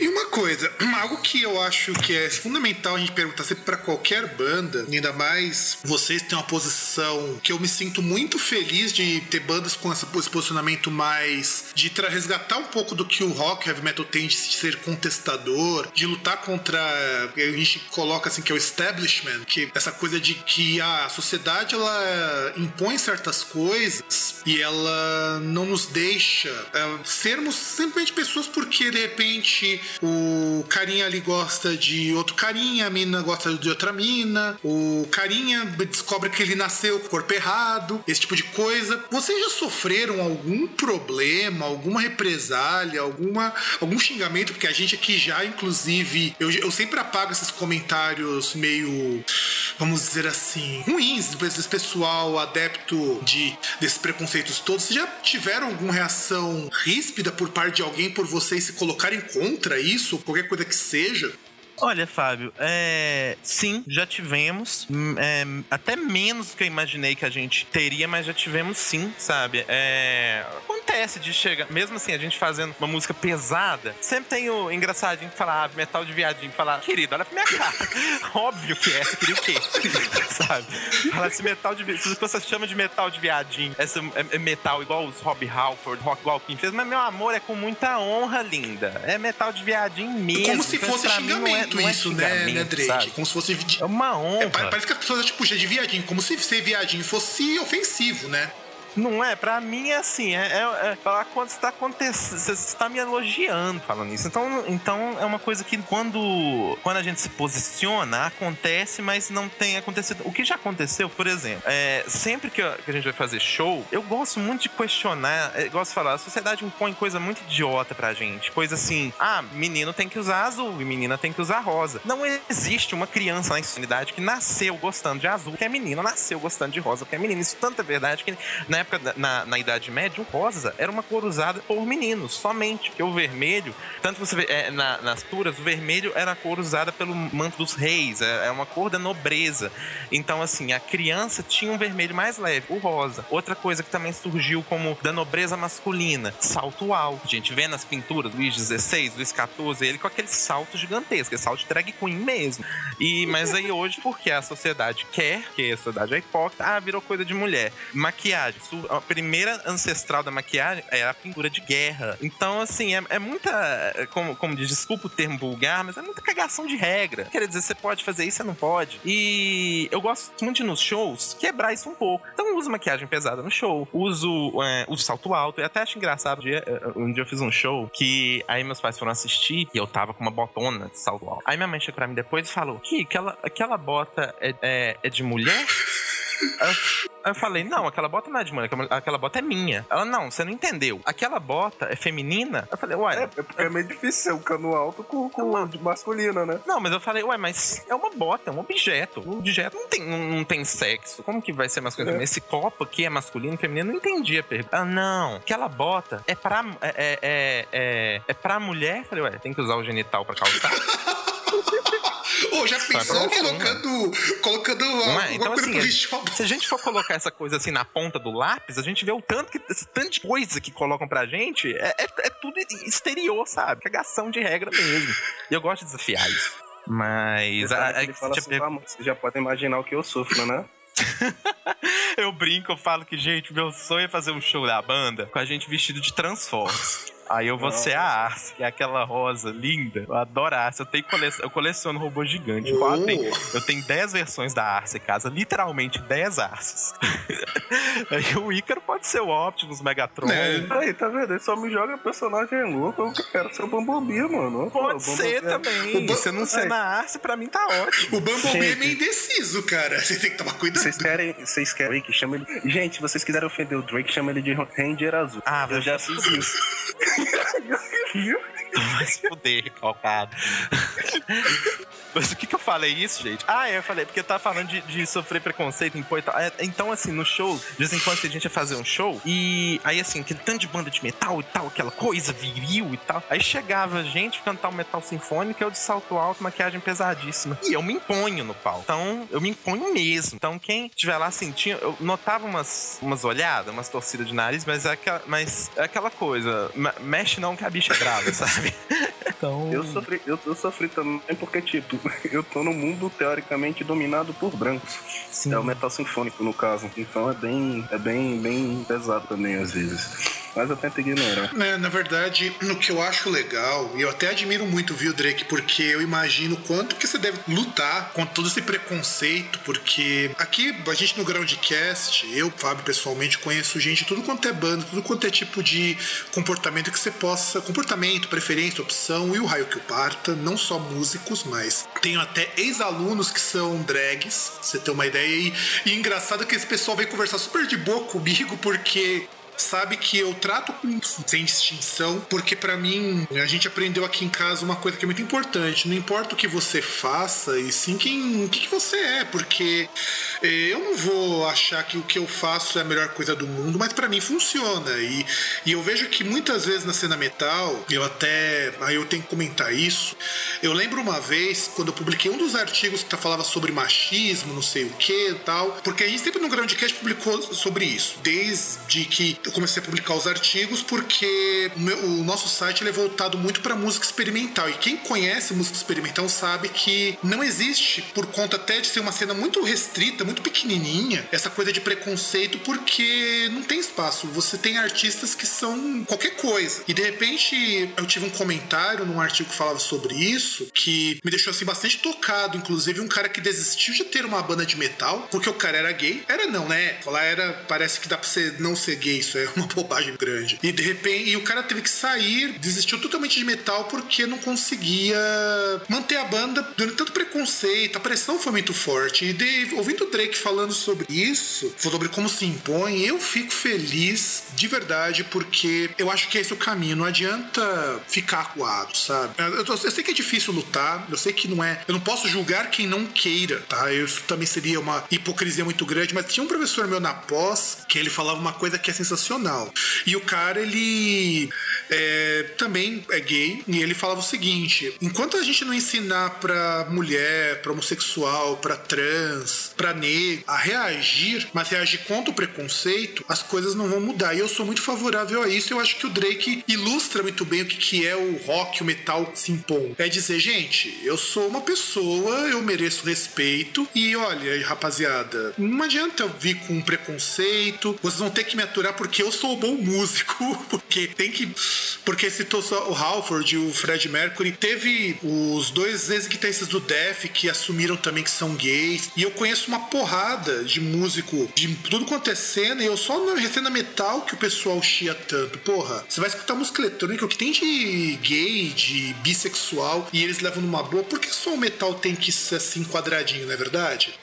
E uma coisa, algo que eu acho que é fundamental a gente perguntar sempre para qualquer banda, ainda mais vocês têm uma posição que eu me sinto muito feliz de ter bandas com esse posicionamento mais de resgatar um pouco do que o rock heavy metal tem de ser contestador, de lutar contra a gente coloca assim que é o establishment, que essa coisa de que a sociedade ela impõe certas coisas e ela não nos deixa é, sermos simplesmente pessoas porque de repente o carinha ali gosta de outro carinha, a mina gosta de outra mina, o carinha descobre que ele nasceu com o corpo errado, esse tipo de coisa. Vocês já sofreram algum problema, alguma represália, alguma, algum xingamento? Porque a gente aqui já, inclusive, eu, eu sempre apago esses comentários meio, vamos dizer assim, ruins desse pessoal adepto de desses preconceitos todos. Vocês já tiveram alguma reação ríspida por parte de alguém por vocês se colocarem contra isso, qualquer coisa que seja? Olha, Fábio, é... sim, já tivemos. Hum, é... Até menos do que eu imaginei que a gente teria, mas já tivemos sim, sabe? É... Acontece de chegar, mesmo assim, a gente fazendo uma música pesada, sempre tem o engraçadinho que fala, ah, metal de viadinho, falar, querido, olha pra minha cara. Óbvio que é, você queria o quê? sabe? Fala esse metal de Se você chama de metal de viadinho, esse é, é metal igual os Rob Halford, Rock quem fez, mas meu amor é com muita honra, linda. É metal de viadinho mesmo. Como se fosse é xingamento muito é isso, né, né, Drake? Sabe? Como se fosse. É uma honra. É, parece que as pessoas tipo, de viadinho, como se ser viadinho fosse ofensivo, né? Não é? Pra mim é assim, é, é, é falar quando está acontecendo, você está me elogiando falando isso. Então, então é uma coisa que quando, quando a gente se posiciona, acontece, mas não tem acontecido. O que já aconteceu, por exemplo, é, sempre que, a gente vai fazer show, eu gosto muito de questionar, eu gosto de falar, a sociedade impõe coisa muito idiota pra gente. Coisa assim, ah, menino tem que usar azul e menina tem que usar rosa. Não existe uma criança na sociedade que nasceu gostando de azul, que é menina, nasceu gostando de rosa, que é menina. Isso tanto é verdade que na época, na, na Idade Média, o rosa era uma cor usada por meninos, somente. Porque o vermelho, tanto você vê é, na, nas turas, o vermelho era a cor usada pelo manto dos reis, é, é uma cor da nobreza. Então, assim, a criança tinha um vermelho mais leve, o rosa. Outra coisa que também surgiu como da nobreza masculina, salto alto. A gente vê nas pinturas, Luís XVI, Luís XIV, ele com aquele salto gigantesco, aquele salto de drag queen mesmo. E, mas aí hoje, porque a sociedade quer, que a sociedade é hipócrita, ah, virou coisa de mulher. Maquiagem, a primeira ancestral da maquiagem é a pintura de guerra. Então, assim, é, é muita. Como, como diz, desculpa o termo vulgar, mas é muita cagação de regra. Quer dizer, você pode fazer isso, você não pode. E eu gosto muito de nos shows quebrar isso um pouco. Então, uso maquiagem pesada no show, uso, é, uso salto alto. Eu até acho engraçado. Um dia, é, um dia eu fiz um show que aí meus pais foram assistir e eu tava com uma botona de salto alto. Aí minha mãe chegou pra mim depois e falou: que aquela, aquela bota é, é, é de mulher? Aí eu falei, não, aquela bota não é de mulher, aquela bota é minha. Ela, não, você não entendeu. Aquela bota é feminina? Eu falei, uai. É, é porque é meio difícil ser um cano alto com, com de masculina, né? Não, mas eu falei, uai, mas é uma bota, é um objeto. O objeto não tem, não, não tem sexo. Como que vai ser masculino? É. Esse copo aqui é masculino, feminino? Não entendi a pergunta. Ah, não. Aquela bota é pra, é, é, é, é, é pra mulher? Eu falei, ué, tem que usar o genital pra calçar? Ô, já pensou colocando, colocando uma, é? então, assim, Se a gente for colocar essa coisa assim na ponta do lápis, a gente vê o tanto, que, esse tanto de coisa que colocam pra gente, é, é, é tudo exterior, sabe? Cagação de regra mesmo. E eu gosto de desafiar isso. Mas. A, a, assim, você já pode imaginar o que eu sofro, né? eu brinco, eu falo que, gente, meu sonho é fazer um show da banda com a gente vestido de Transformers. Aí eu vou Nossa. ser a Arce, que é aquela rosa linda. Eu adoro a Arce. Eu, tenho cole... eu coleciono robô gigante. Uh. Eu, tenho... eu tenho 10 versões da Arce em casa, literalmente 10 Arces. Aí o Ícaro pode ser o Optimus, Megatron. É. Aí, tá vendo? Ele só me joga personagem louco. Eu quero ser o Bumblebee, mano. Pode Pô, ser também. O Você não ser na Arce, pra mim tá ótimo. O Bumblebee é meio indeciso, cara. Você tem que tomar cuidado. Vocês querem, vocês querem que chame ele. Gente, se vocês quiserem ofender o Drake, chama ele de Ranger Azul. Ah, eu já fiz isso. que? Vai se fuder, recalcado. Mas o que que eu falei isso, gente? Ah, eu falei, porque eu tava falando de, de sofrer preconceito em tal. É, então, assim, no show, de vez em quando a gente ia fazer um show, e aí, assim, aquele tanto de banda de metal e tal, aquela coisa viril e tal. Aí chegava gente cantar um metal sinfônico, eu de salto alto, maquiagem pesadíssima. E eu me imponho no palco. Então, eu me imponho mesmo. Então, quem estiver lá sentindo, eu notava umas, umas olhadas, umas torcidas de nariz, mas é aquela, mas é aquela coisa, mexe não que a bicha é brava, sabe? Então. Eu sofri, eu, eu sofri também porque, tipo, eu tô no mundo teoricamente dominado por brancos. Sim. É o metal sinfônico, no caso. Então é bem, é bem, bem pesado também, às vezes. Mas eu tento ignorar. É, na verdade, no que eu acho legal, e eu até admiro muito, viu, Drake, porque eu imagino quanto que você deve lutar contra todo esse preconceito, porque aqui, a gente no Groundcast, eu, Fábio, pessoalmente, conheço gente, tudo quanto é banda, tudo quanto é tipo de comportamento que você possa. Comportamento, preferência, opção e o raio que o parta, não só músicos, mas tenho até ex-alunos que são drags, você ter uma ideia. E, e engraçado que esse pessoal vem conversar super de boa comigo, porque sabe que eu trato com sem distinção, porque para mim a gente aprendeu aqui em casa uma coisa que é muito importante. Não importa o que você faça, e sim quem, que, que você é, porque eh, eu não vou achar que o que eu faço é a melhor coisa do mundo, mas para mim funciona. E, e eu vejo que muitas vezes na cena metal, eu até. Aí eu tenho que comentar isso. Eu lembro uma vez, quando eu publiquei um dos artigos que falava sobre machismo, não sei o que tal, porque a gente sempre no Groundcast publicou sobre isso, desde que eu comecei a publicar os artigos porque o, meu- o nosso site é voltado muito para música experimental. E quem conhece música experimental sabe que não existe, por conta até de ser uma cena muito restrita, muito pequenininha, essa coisa de preconceito, porque não tem espaço. Você tem artistas que são qualquer coisa. E de repente eu tive um comentário num artigo que falava sobre isso que me deixou assim bastante tocado. Inclusive, um cara que desistiu de ter uma banda de metal porque o cara era gay. Era não, né? Falar era. Parece que dá pra você não ser gay, isso é uma bobagem grande. E de repente, e o cara teve que sair, desistiu totalmente de metal porque não conseguia manter a banda durante tanto preconceito, a pressão foi muito forte. E de- ouvindo o Drake falando sobre isso, sobre como se impõe, eu fico feliz de verdade porque eu acho que esse é o caminho. Não adianta ficar acuado, sabe? Eu, tô- eu sei que é difícil lutar, eu sei que não é. Eu não posso julgar quem não queira, tá? Isso também seria uma hipocrisia muito grande, mas tinha um professor meu na pós que ele falava uma coisa que é sensacional. E o cara, ele é, também é gay, e ele falava o seguinte: enquanto a gente não ensinar pra mulher, pra homossexual, pra trans, pra negro a reagir, mas reagir contra o preconceito, as coisas não vão mudar. E eu sou muito favorável a isso. Eu acho que o Drake ilustra muito bem o que, que é o rock, o metal se impõe. É dizer, gente, eu sou uma pessoa, eu mereço respeito. E olha, rapaziada, não adianta eu vir com preconceito. Vocês vão ter que me aturar porque eu sou um bom músico. Porque tem que. Porque citou o Halford e o Fred Mercury. Teve os dois ex-guitarristas do Def que assumiram também que são gays. E eu conheço uma porrada de músico de tudo quanto é cena. E eu só na cena metal que o pessoal chia tanto. Porra, você vai escutar música eletrônica, o que tem de gay, de bissexual, e eles levam numa boa. Por que só o metal tem que ser assim quadradinho, não é verdade?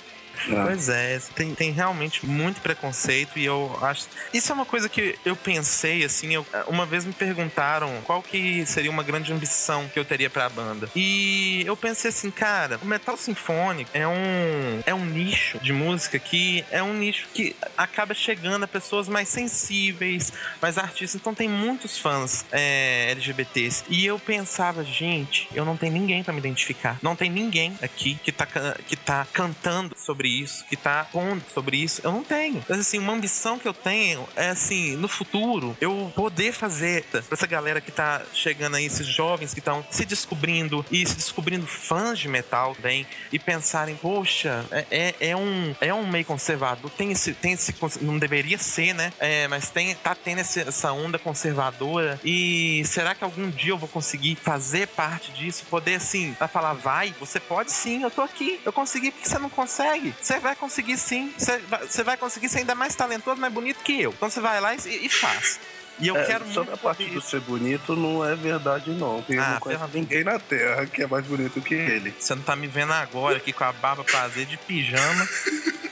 Pois é, tem, tem realmente muito preconceito e eu acho. Isso é uma coisa que eu pensei, assim, eu- uma vez me perguntaram qual que seria uma grande ambição que eu teria pra banda. E eu pensei assim, cara, o metal sinfônico é um, é um nicho de música que é um nicho que acaba chegando a pessoas mais sensíveis, mais artistas. Então tem muitos fãs é, LGBTs. E eu pensava, gente, eu não tenho ninguém pra me identificar. Não tem ninguém aqui que tá, que tá cantando sobre isso, que tá pondo sobre isso. Eu não tenho. Mas assim, uma ambição que eu tenho é assim, no futuro, eu poder fazer pra essa galera que tá chegando aí, esses jovens que estão se descobrindo e se descobrindo fãs de metal também, e pensarem, poxa, é, é, é um, é um meio conservador, tem esse, tem esse, não deveria ser, né? É, mas tem, tá tendo esse- essa onda conservadora e será que algum dia eu vou conseguir fazer parte disso, poder assim, falar, vai, você pode sim, eu tô aqui, eu consegui, porque você não consegue? Você vai conseguir sim, você vai, você vai conseguir ser ainda mais talentoso, mais bonito que eu. Então você vai lá e, e faz. E eu É, quero sobre a parte do ser bonito não é verdade não. Porque eu Ah, não conheço ferra- ninguém na Terra que é mais bonito que ele. Você não tá me vendo agora aqui com a barba prazer de pijama.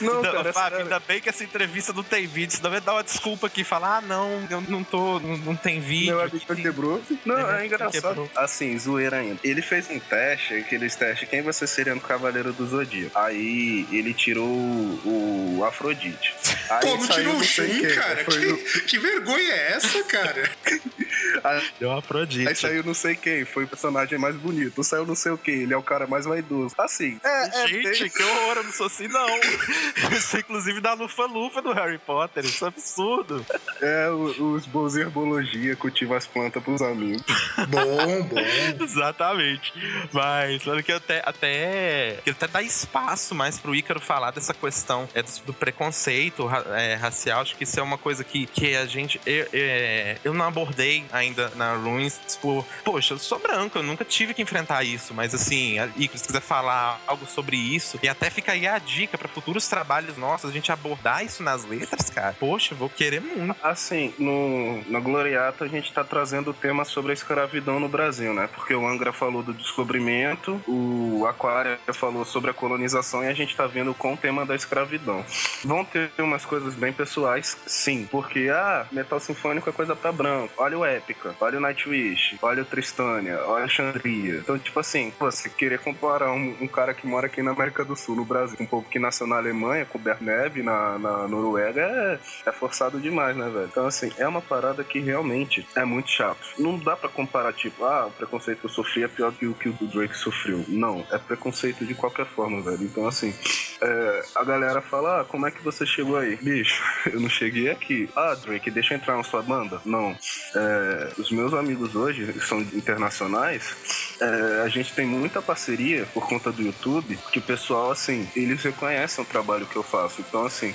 Não, Ainda- cara, Fábio, ainda bem que essa entrevista não tem vídeo, senão vai dar uma desculpa aqui e falar: ah, não, eu não tô, não, não tem vídeo. Meu aqui, amigo quebrou. Não, é amigo engraçado. quebrou. Assim, zoeira ainda. Ele fez um teste, aqueles testes, quem você seria no Cavaleiro do Zodíaco. Aí ele tirou o, o Afrodite. Aí Pô, não saiu tirou o sei Shun, quem, cara? Que, o- que vergonha é essa, cara? Deu uma prodite. Aí saiu não sei quem, foi o personagem mais bonito. Saiu não sei o que, ele é o cara mais vaidoso. Assim, é, é Gente, bem... que horror, eu não sou assim, não. Isso inclusive da lufa-lufa do Harry Potter, isso é absurdo. É, os bons herbologia cultivam as plantas pros amigos. Bom, bom. Exatamente. Mas, olha que até, até, que até dá espaço mais pro Ícaro falar dessa questão é, do, preconceito é, racial. Acho que isso é uma coisa que, que a gente. Eu, é, eu não abordei ainda na Ruins por. Poxa, eu sou branco, eu nunca tive que enfrentar isso. Mas assim, Ícaro, se quiser falar algo sobre isso, e até fica aí a dica para futuros trabalhos nossos, a gente abordar isso nas letras, cara. Poxa, vou querer muito. Assim, no, na Gloriata a gente tá trazendo o tema sobre a escravidão no Brasil, né? Porque o Angra falou do descobrimento, o Aquária falou sobre a colonização e a gente tá vendo com o tema da escravidão. Vão ter umas coisas bem pessoais, sim, porque, ah, metal sinfônico é coisa pra branco. Olha o Épica, olha o Nightwish, olha o Tristânia, olha a Xandria. Então, tipo assim, você querer comparar um, um, cara que mora aqui na América do Sul, no Brasil, um povo que nasceu na Alemanha, coberto neve na, na Noruega, é, é forçado demais, né, velho? Então, assim, é uma parada que realmente é muito chato. Não dá para comparar, tipo, ah, o preconceito que eu sofri é pior que o que o Drake sofreu. Não, é preconceito de qualquer forma, velho. Então, assim, é, a galera fala, ah, como é que você chegou aí? Bicho, eu não cheguei aqui. Ah, Drake, deixa eu entrar na sua banda? Não. É, os meus amigos hoje são internacionais, é, a gente tem muita parceria por conta do YouTube, que o pessoal, assim, eles reconhecem o trabalho que eu faço. Então, assim,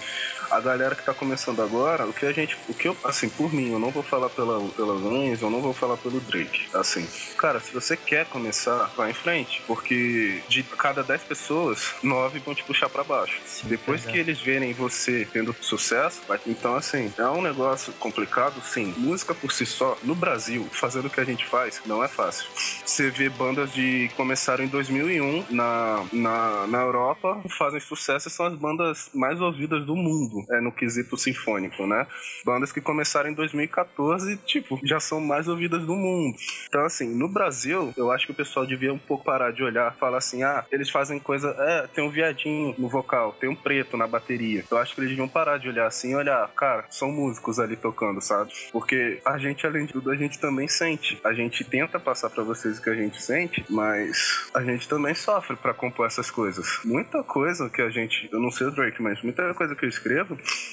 a galera que tá começando agora, o que a gente, o que eu, assim, por mim, eu não vou falar pela, pela Lens, eu não vou falar pelo Drake. Assim, cara, se você quer começar, vá em frente, porque de cada 10 pessoas, 9 vão te puxar para baixo. Sim, Depois que eles verem você tendo sucesso, vai, então, assim, é um negócio complicado, sim. Música por si só, no Brasil, fazendo o que a gente faz, não é fácil. Você vê bandas de começaram em 2001 na, na, na Europa, fazem sucesso e são as bandas mais ouvidas do mundo é, no quesito sinfônico, né? Bandas que começaram em 2014, tipo, já são mais ouvidas do mundo. Então, assim, no Brasil, eu acho que o pessoal devia um pouco parar de olhar, falar assim, ah, eles fazem coisa, é, tem um viadinho no vocal, tem um preto na bateria. Eu acho que eles deviam parar de olhar assim olhar, cara, são músicos ali tocando, sabe? Porque a gente, além de tudo, a gente também sente. A gente tenta passar para vocês o que a gente sente, mas a gente também sofre para compor essas coisas. Muita coisa que a gente, eu não sei o Drake, mas muita coisa que eu escrevo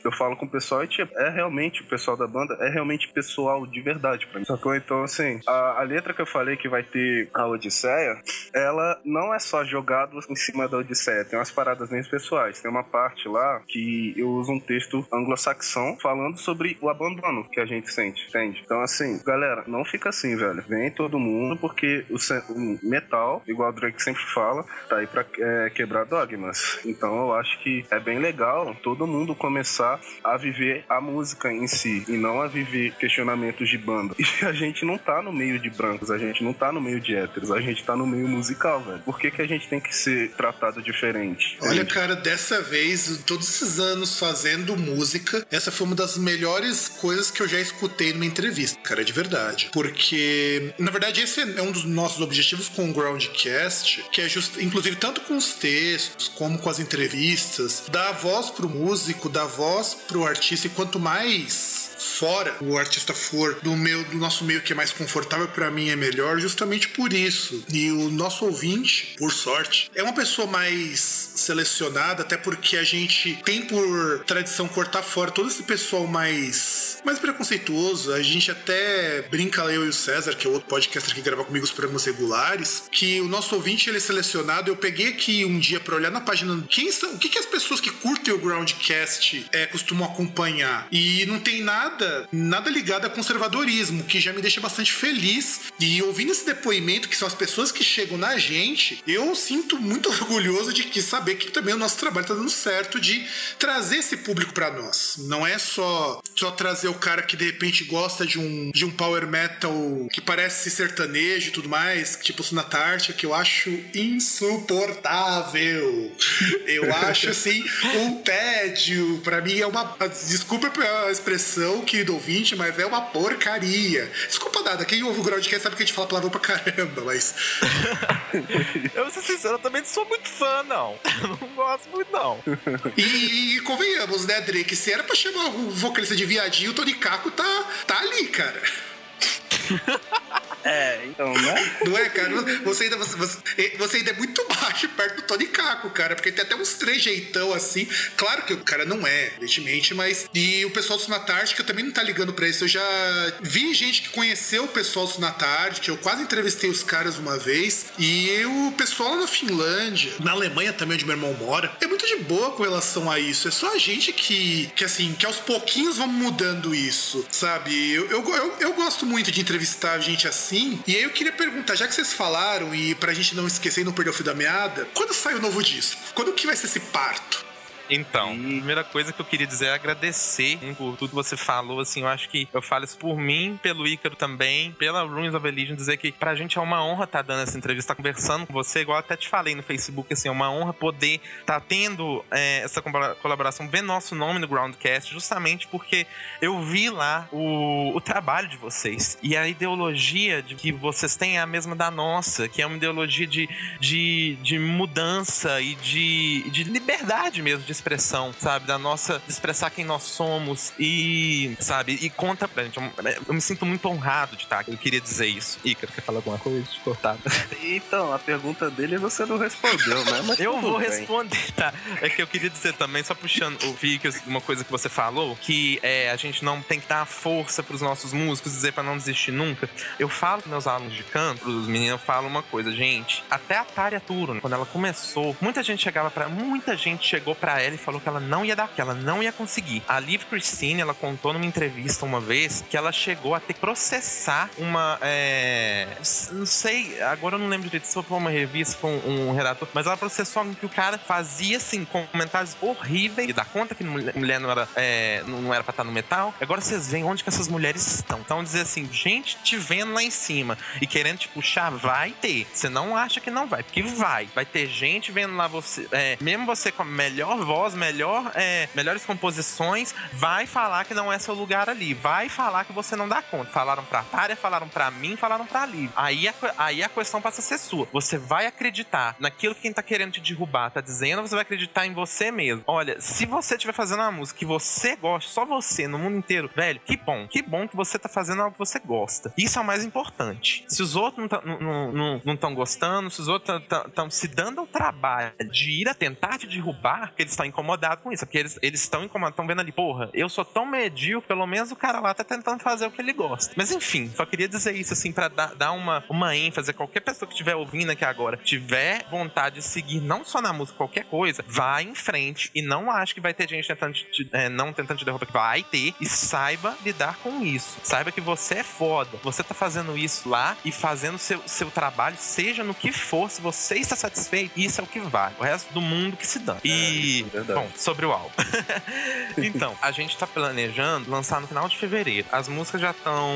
eu falo com o pessoal e, tipo, é realmente, o pessoal da banda é realmente pessoal de verdade pra mim. Sacou? Então, assim, a, a letra que eu falei que vai ter a Odisseia, ela não é só jogado em cima da Odisseia, tem umas paradas bem pessoais. Tem uma parte lá que eu uso um texto anglo-saxão falando sobre o abandono que a gente sente, entende? Então, assim, galera, não fica assim, velho. Vem todo mundo, porque o, o metal, igual o Drake sempre fala, tá aí pra é, quebrar dogmas. Então, eu acho que é bem legal todo mundo começar a viver a música em si e não a viver questionamentos de banda. E a gente não tá no meio de brancos, a gente não tá no meio de héteros, a gente tá no meio musical, velho. Por que, que a gente tem que ser tratado diferente? Olha, cara, dessa vez, todos esses anos fazendo música, essa foi uma das melhores coisas que eu já escutei numa entrevista, cara, de verdade. Porque, na verdade, esse é um dos nossos objetivos com o Groundcast, que é just, inclusive tanto com os textos como com as entrevistas, dar voz pro músico, dar voz pro artista e quanto mais fora o artista for do meu do nosso meio que é mais confortável para mim é melhor justamente por isso. E o nosso ouvinte por sorte é uma pessoa mais selecionada até porque a gente tem por tradição cortar fora todo esse pessoal mais mais preconceituoso. A gente até brinca eu e o César que é outro podcaster que grava comigo os programas regulares que o nosso ouvinte ele é selecionado. Eu peguei aqui um dia para olhar na página quem são o que, que as pessoas que curtem o Groundcast é, costumam acompanhar? E não tem nada nada, ligado a conservadorismo, que já me deixa bastante feliz. E ouvindo esse depoimento, que são as pessoas que chegam na gente, eu sinto muito orgulhoso de que saber que também o nosso trabalho está dando certo de trazer esse público para nós. Não é só só trazer o cara que de repente gosta de um, de um power metal que parece sertanejo e tudo mais, tipo Sunatarte, que eu acho insuportável. Eu acho assim um tédio. Para mim é uma desculpa a expressão que querido ouvinte, mas é uma porcaria. Desculpa nada, quem ouve o Groundcast sabe que a gente fala palavrão pra caramba, mas. eu vou ser sincero, eu também não sou muito fã, não. Eu não gosto muito, não. E, e, convenhamos, né, Drake? Se era pra chamar o vocalista de viadinho, o Tony Caco tá, tá ali, cara. É, então, né? Não é, cara? Você ainda, você, você, você ainda é muito baixo perto do Tony Caco, cara, porque tem até uns trejeitão assim. Claro que o cara não é, evidentemente, mas. E o pessoal do Sunatártica também não tá ligando pra isso. Eu já vi gente que conheceu o pessoal do Sunatártica, eu quase entrevistei os caras uma vez. E o pessoal lá na Finlândia, na Alemanha também, onde meu irmão mora, é muito de boa com relação a isso. É só a gente que, que assim, que aos pouquinhos vamos mudando isso, sabe? Eu, eu, eu, eu gosto muito de entrevistar gente assim assim. E aí eu queria perguntar, já que vocês falaram, e pra gente não esquecer e não perder o fio da meada, quando sai o novo disco? Quando que vai ser esse parto? Então, a primeira coisa que eu queria dizer é agradecer por tudo que você falou. Assim, eu acho que eu falo isso por mim, pelo Ícaro também, pela Ruins of Religion, dizer que pra gente é uma honra estar tá dando essa entrevista, estar tá conversando com você, igual até te falei no Facebook, assim, é uma honra poder estar tá tendo é, essa colaboração, ver nosso nome no Groundcast, justamente porque eu vi lá o, o trabalho de vocês. E a ideologia de que vocês têm é a mesma da nossa, que é uma ideologia de, de, de mudança e de, de liberdade mesmo, de expressão, sabe? Da nossa. De expressar quem nós somos e, sabe? E conta pra gente. Eu me sinto muito honrado de estar aqui. Eu queria dizer isso. Ícaro, quer falar alguma coisa? Cortado. Então, a pergunta dele você não respondeu, né? Mas eu vou bem. responder, tá? É que eu queria dizer também, só puxando o Vickers, uma coisa que você falou, que é, a gente não tem que dar força pros nossos músicos, dizer pra não desistir nunca. Eu falo pros meus alunos de canto, pros meninos, eu falo uma coisa, gente. Até a Tária Turo, quando ela começou, muita gente chegava para Muita gente chegou pra ela e falou que ela não ia dar, que ela não ia conseguir. A Liv Christine, ela contou numa entrevista uma vez que ela chegou a ter que processar uma. É, não sei, agora eu não lembro direito se foi uma revista, foi um, um redator, mas ela processou que o cara fazia, assim, comentários horríveis e dá conta que mulher não era, é, não era pra estar no metal. Agora vocês veem onde que essas mulheres estão. Então dizer assim, gente te vendo lá em cima e querendo te puxar, vai ter. Você não acha que não vai, porque vai. Vai ter gente vendo lá você, é, mesmo você com a melhor voz melhor, é, melhores composições, vai falar que não é seu lugar ali. Vai falar que você não dá conta. Falaram pra Tária, falaram pra mim, falaram pra Liv. Aí a, aí a questão passa a ser sua. Você vai acreditar naquilo que quem tá querendo te derrubar tá dizendo, você vai acreditar em você mesmo. Olha, se você estiver fazendo uma música que você gosta, só você, no mundo inteiro, velho, que bom, que bom que você tá fazendo algo que você gosta. Isso é o mais importante. Se os outros não estão gostando, se os outros estão se dando o trabalho de ir a tentar te derrubar, que eles estão incomodado com isso, porque eles estão incomodados, estão vendo ali, porra, eu sou tão medíocre, pelo menos o cara lá tá tentando fazer o que ele gosta. Mas enfim, só queria dizer isso, assim, pra dar, dar uma, uma ênfase. Qualquer pessoa que estiver ouvindo aqui agora, tiver vontade de seguir, não só na música, qualquer coisa, vá em frente e não ache que vai ter gente tentando te, é, não tentando te derrubar, que vai ter, e saiba lidar com isso. Saiba que você é foda. Você tá fazendo isso lá e fazendo seu, seu trabalho, seja no que for, se você está satisfeito, isso é o que vale. O resto do mundo que se dá. E é, Bom, sobre o álbum. então, a gente tá planejando lançar no final de fevereiro. As músicas já estão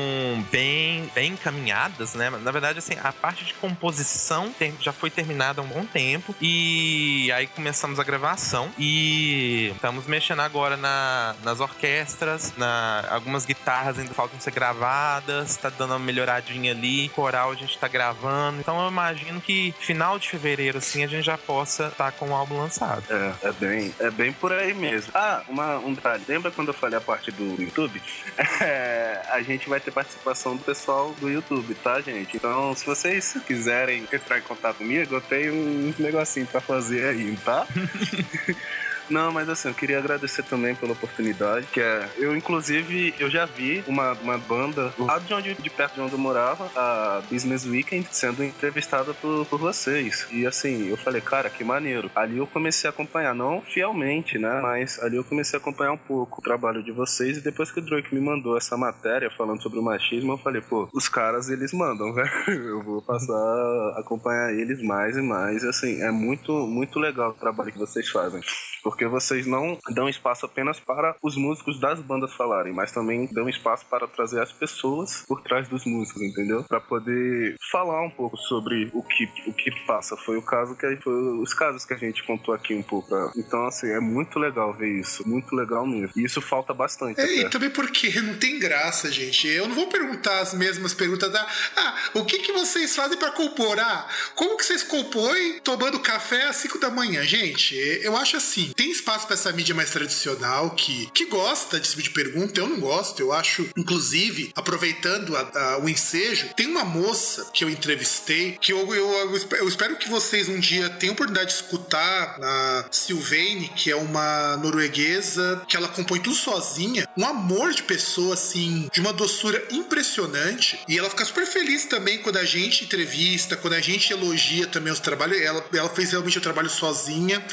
bem, bem encaminhadas, né? Na verdade, assim, a parte de composição já foi terminada há um bom tempo. E aí começamos a gravação. E estamos mexendo agora na, nas orquestras, na, algumas guitarras ainda faltam ser gravadas, tá dando uma melhoradinha ali. Coral a gente tá gravando. Então eu imagino que final de fevereiro, assim, a gente já possa estar tá com o álbum lançado. É, é bem, é bem por aí mesmo. Ah, uma, um detalhe. Lembra quando eu falei a parte do YouTube? É, a gente vai ter participação do pessoal do YouTube, tá, gente? Então, se vocês quiserem entrar em contato comigo, eu tenho um negocinho pra fazer aí, tá? Não, mas assim, eu queria agradecer também pela oportunidade, que é, eu inclusive, eu já vi uma, uma banda lá de onde, de perto de onde eu morava, a Business Weekend, sendo entrevistada por, por vocês. E assim, eu falei, cara, que maneiro. Ali eu comecei a acompanhar, não fielmente, né, mas ali eu comecei a acompanhar um pouco o trabalho de vocês e depois que o Drake me mandou essa matéria falando sobre o machismo, eu falei, pô, os caras, eles mandam, velho. Eu vou passar a acompanhar eles mais e mais. E, assim, é muito, muito legal o trabalho que vocês fazem porque vocês não dão espaço apenas para os músicos das bandas falarem, mas também dão espaço para trazer as pessoas por trás dos músicos, entendeu? Para poder falar um pouco sobre o que o que passa. Foi o caso que foi os casos que a gente contou aqui um pouco. Então assim é muito legal ver isso, muito legal mesmo. E isso falta bastante. É, e também porque não tem graça, gente. Eu não vou perguntar as mesmas perguntas da ah, o que que vocês fazem para compor? Ah, como que vocês compõem tomando café às 5 da manhã, gente? Eu acho assim, Tem espaço para essa mídia mais tradicional que, que gosta desse tipo de pergunta. Eu não gosto. Eu acho, inclusive, aproveitando a, a, o ensejo, tem uma moça que eu entrevistei que eu, eu, eu, espero que vocês um dia tenham oportunidade de escutar a Sylvain, que é uma norueguesa que ela compõe tudo sozinha. Um amor de pessoa, assim, de uma doçura impressionante. E ela fica super feliz também quando a gente entrevista, quando a gente elogia também os trabalhos. Ela, ela fez realmente o trabalho sozinha.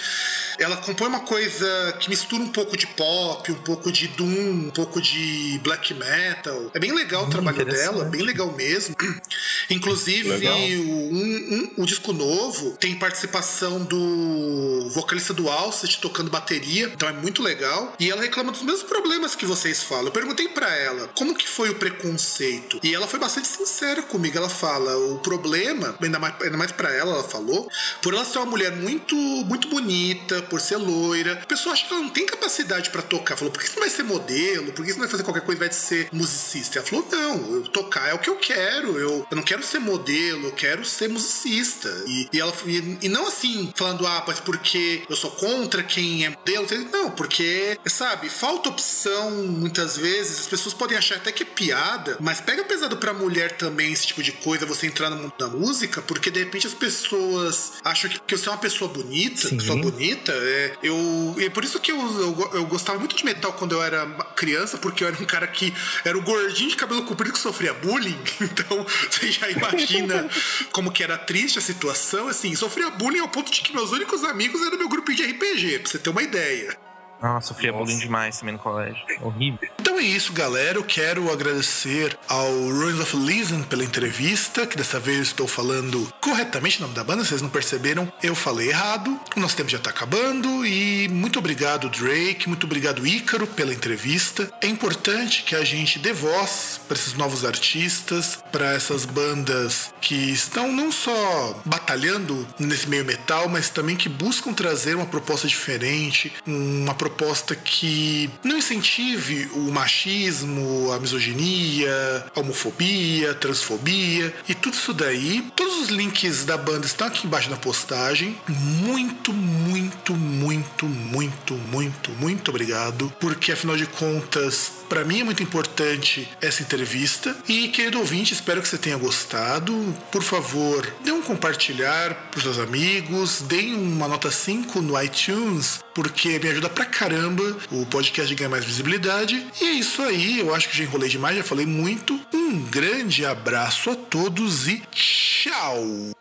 Ela compõe uma coisa que mistura um pouco de pop, um pouco de doom, um pouco de black metal. É bem legal o hum, trabalho dela, bem legal mesmo. Inclusive, legal. O, um, um, o disco novo tem participação do vocalista do Alcest tocando bateria, então é muito legal. E ela reclama dos mesmos problemas que vocês falam. Eu perguntei para ela como que foi o preconceito. E ela foi bastante sincera comigo. Ela fala: o problema, ainda mais, ainda mais para ela, ela falou, por ela ser uma mulher muito, muito bonita, por ser loira, a pessoa acha que ela não tem capacidade para tocar. Falou: por que você não vai ser modelo? Por que você não vai fazer qualquer coisa vai ser musicista? Ela falou: não, eu tocar é o que eu quero. Eu, eu não quero ser modelo, eu quero ser musicista. E, e ela e, e, não assim, falando, ah, mas porque eu sou contra quem é modelo. Não, porque, sabe, falta opção muitas vezes. As pessoas podem achar até que é piada, mas pega pesado pra mulher também esse tipo de coisa, você entrar no mundo da música, porque de repente as pessoas acham que, que você é uma pessoa bonita, Sim. pessoa bonita. É, eu, é por isso que eu, eu, eu, gostava muito de metal quando eu era criança, porque eu era um cara que era o gordinho de cabelo comprido que sofria bullying. Então, você já imagina como que era triste a situação. Assim, sofria bullying ao ponto de que meus únicos amigos eram meu grupo de RPG, pra você ter uma ideia. Nossa, sofria bullying demais também no colégio. Horrível. Então é isso, galera. Eu quero agradecer ao Ruins of Legion pela entrevista, que dessa vez eu estou falando corretamente o nome da banda, vocês não perceberam, eu falei errado. O nosso tempo já está acabando e muito obrigado, Drake, muito obrigado, Ícaro, pela entrevista. É importante que a gente dê voz para esses novos artistas, para essas bandas que estão não só batalhando nesse meio metal, mas também que buscam trazer uma proposta diferente, uma proposta proposta que não incentive o machismo, a misoginia, a homofobia, a transfobia e tudo isso daí. Todos os links da banda estão aqui embaixo na postagem. Muito, muito, muito, muito, muito, muito obrigado, porque afinal de contas, para mim é muito importante essa entrevista. E querido ouvinte, espero que você tenha gostado. Por favor, dê um compartilhar para os seus amigos, deem uma nota 5 no iTunes, porque me ajuda pra caramba o podcast ganhar mais visibilidade. E é isso aí, eu acho que já enrolei demais, já falei muito. Um grande abraço a todos e tchau!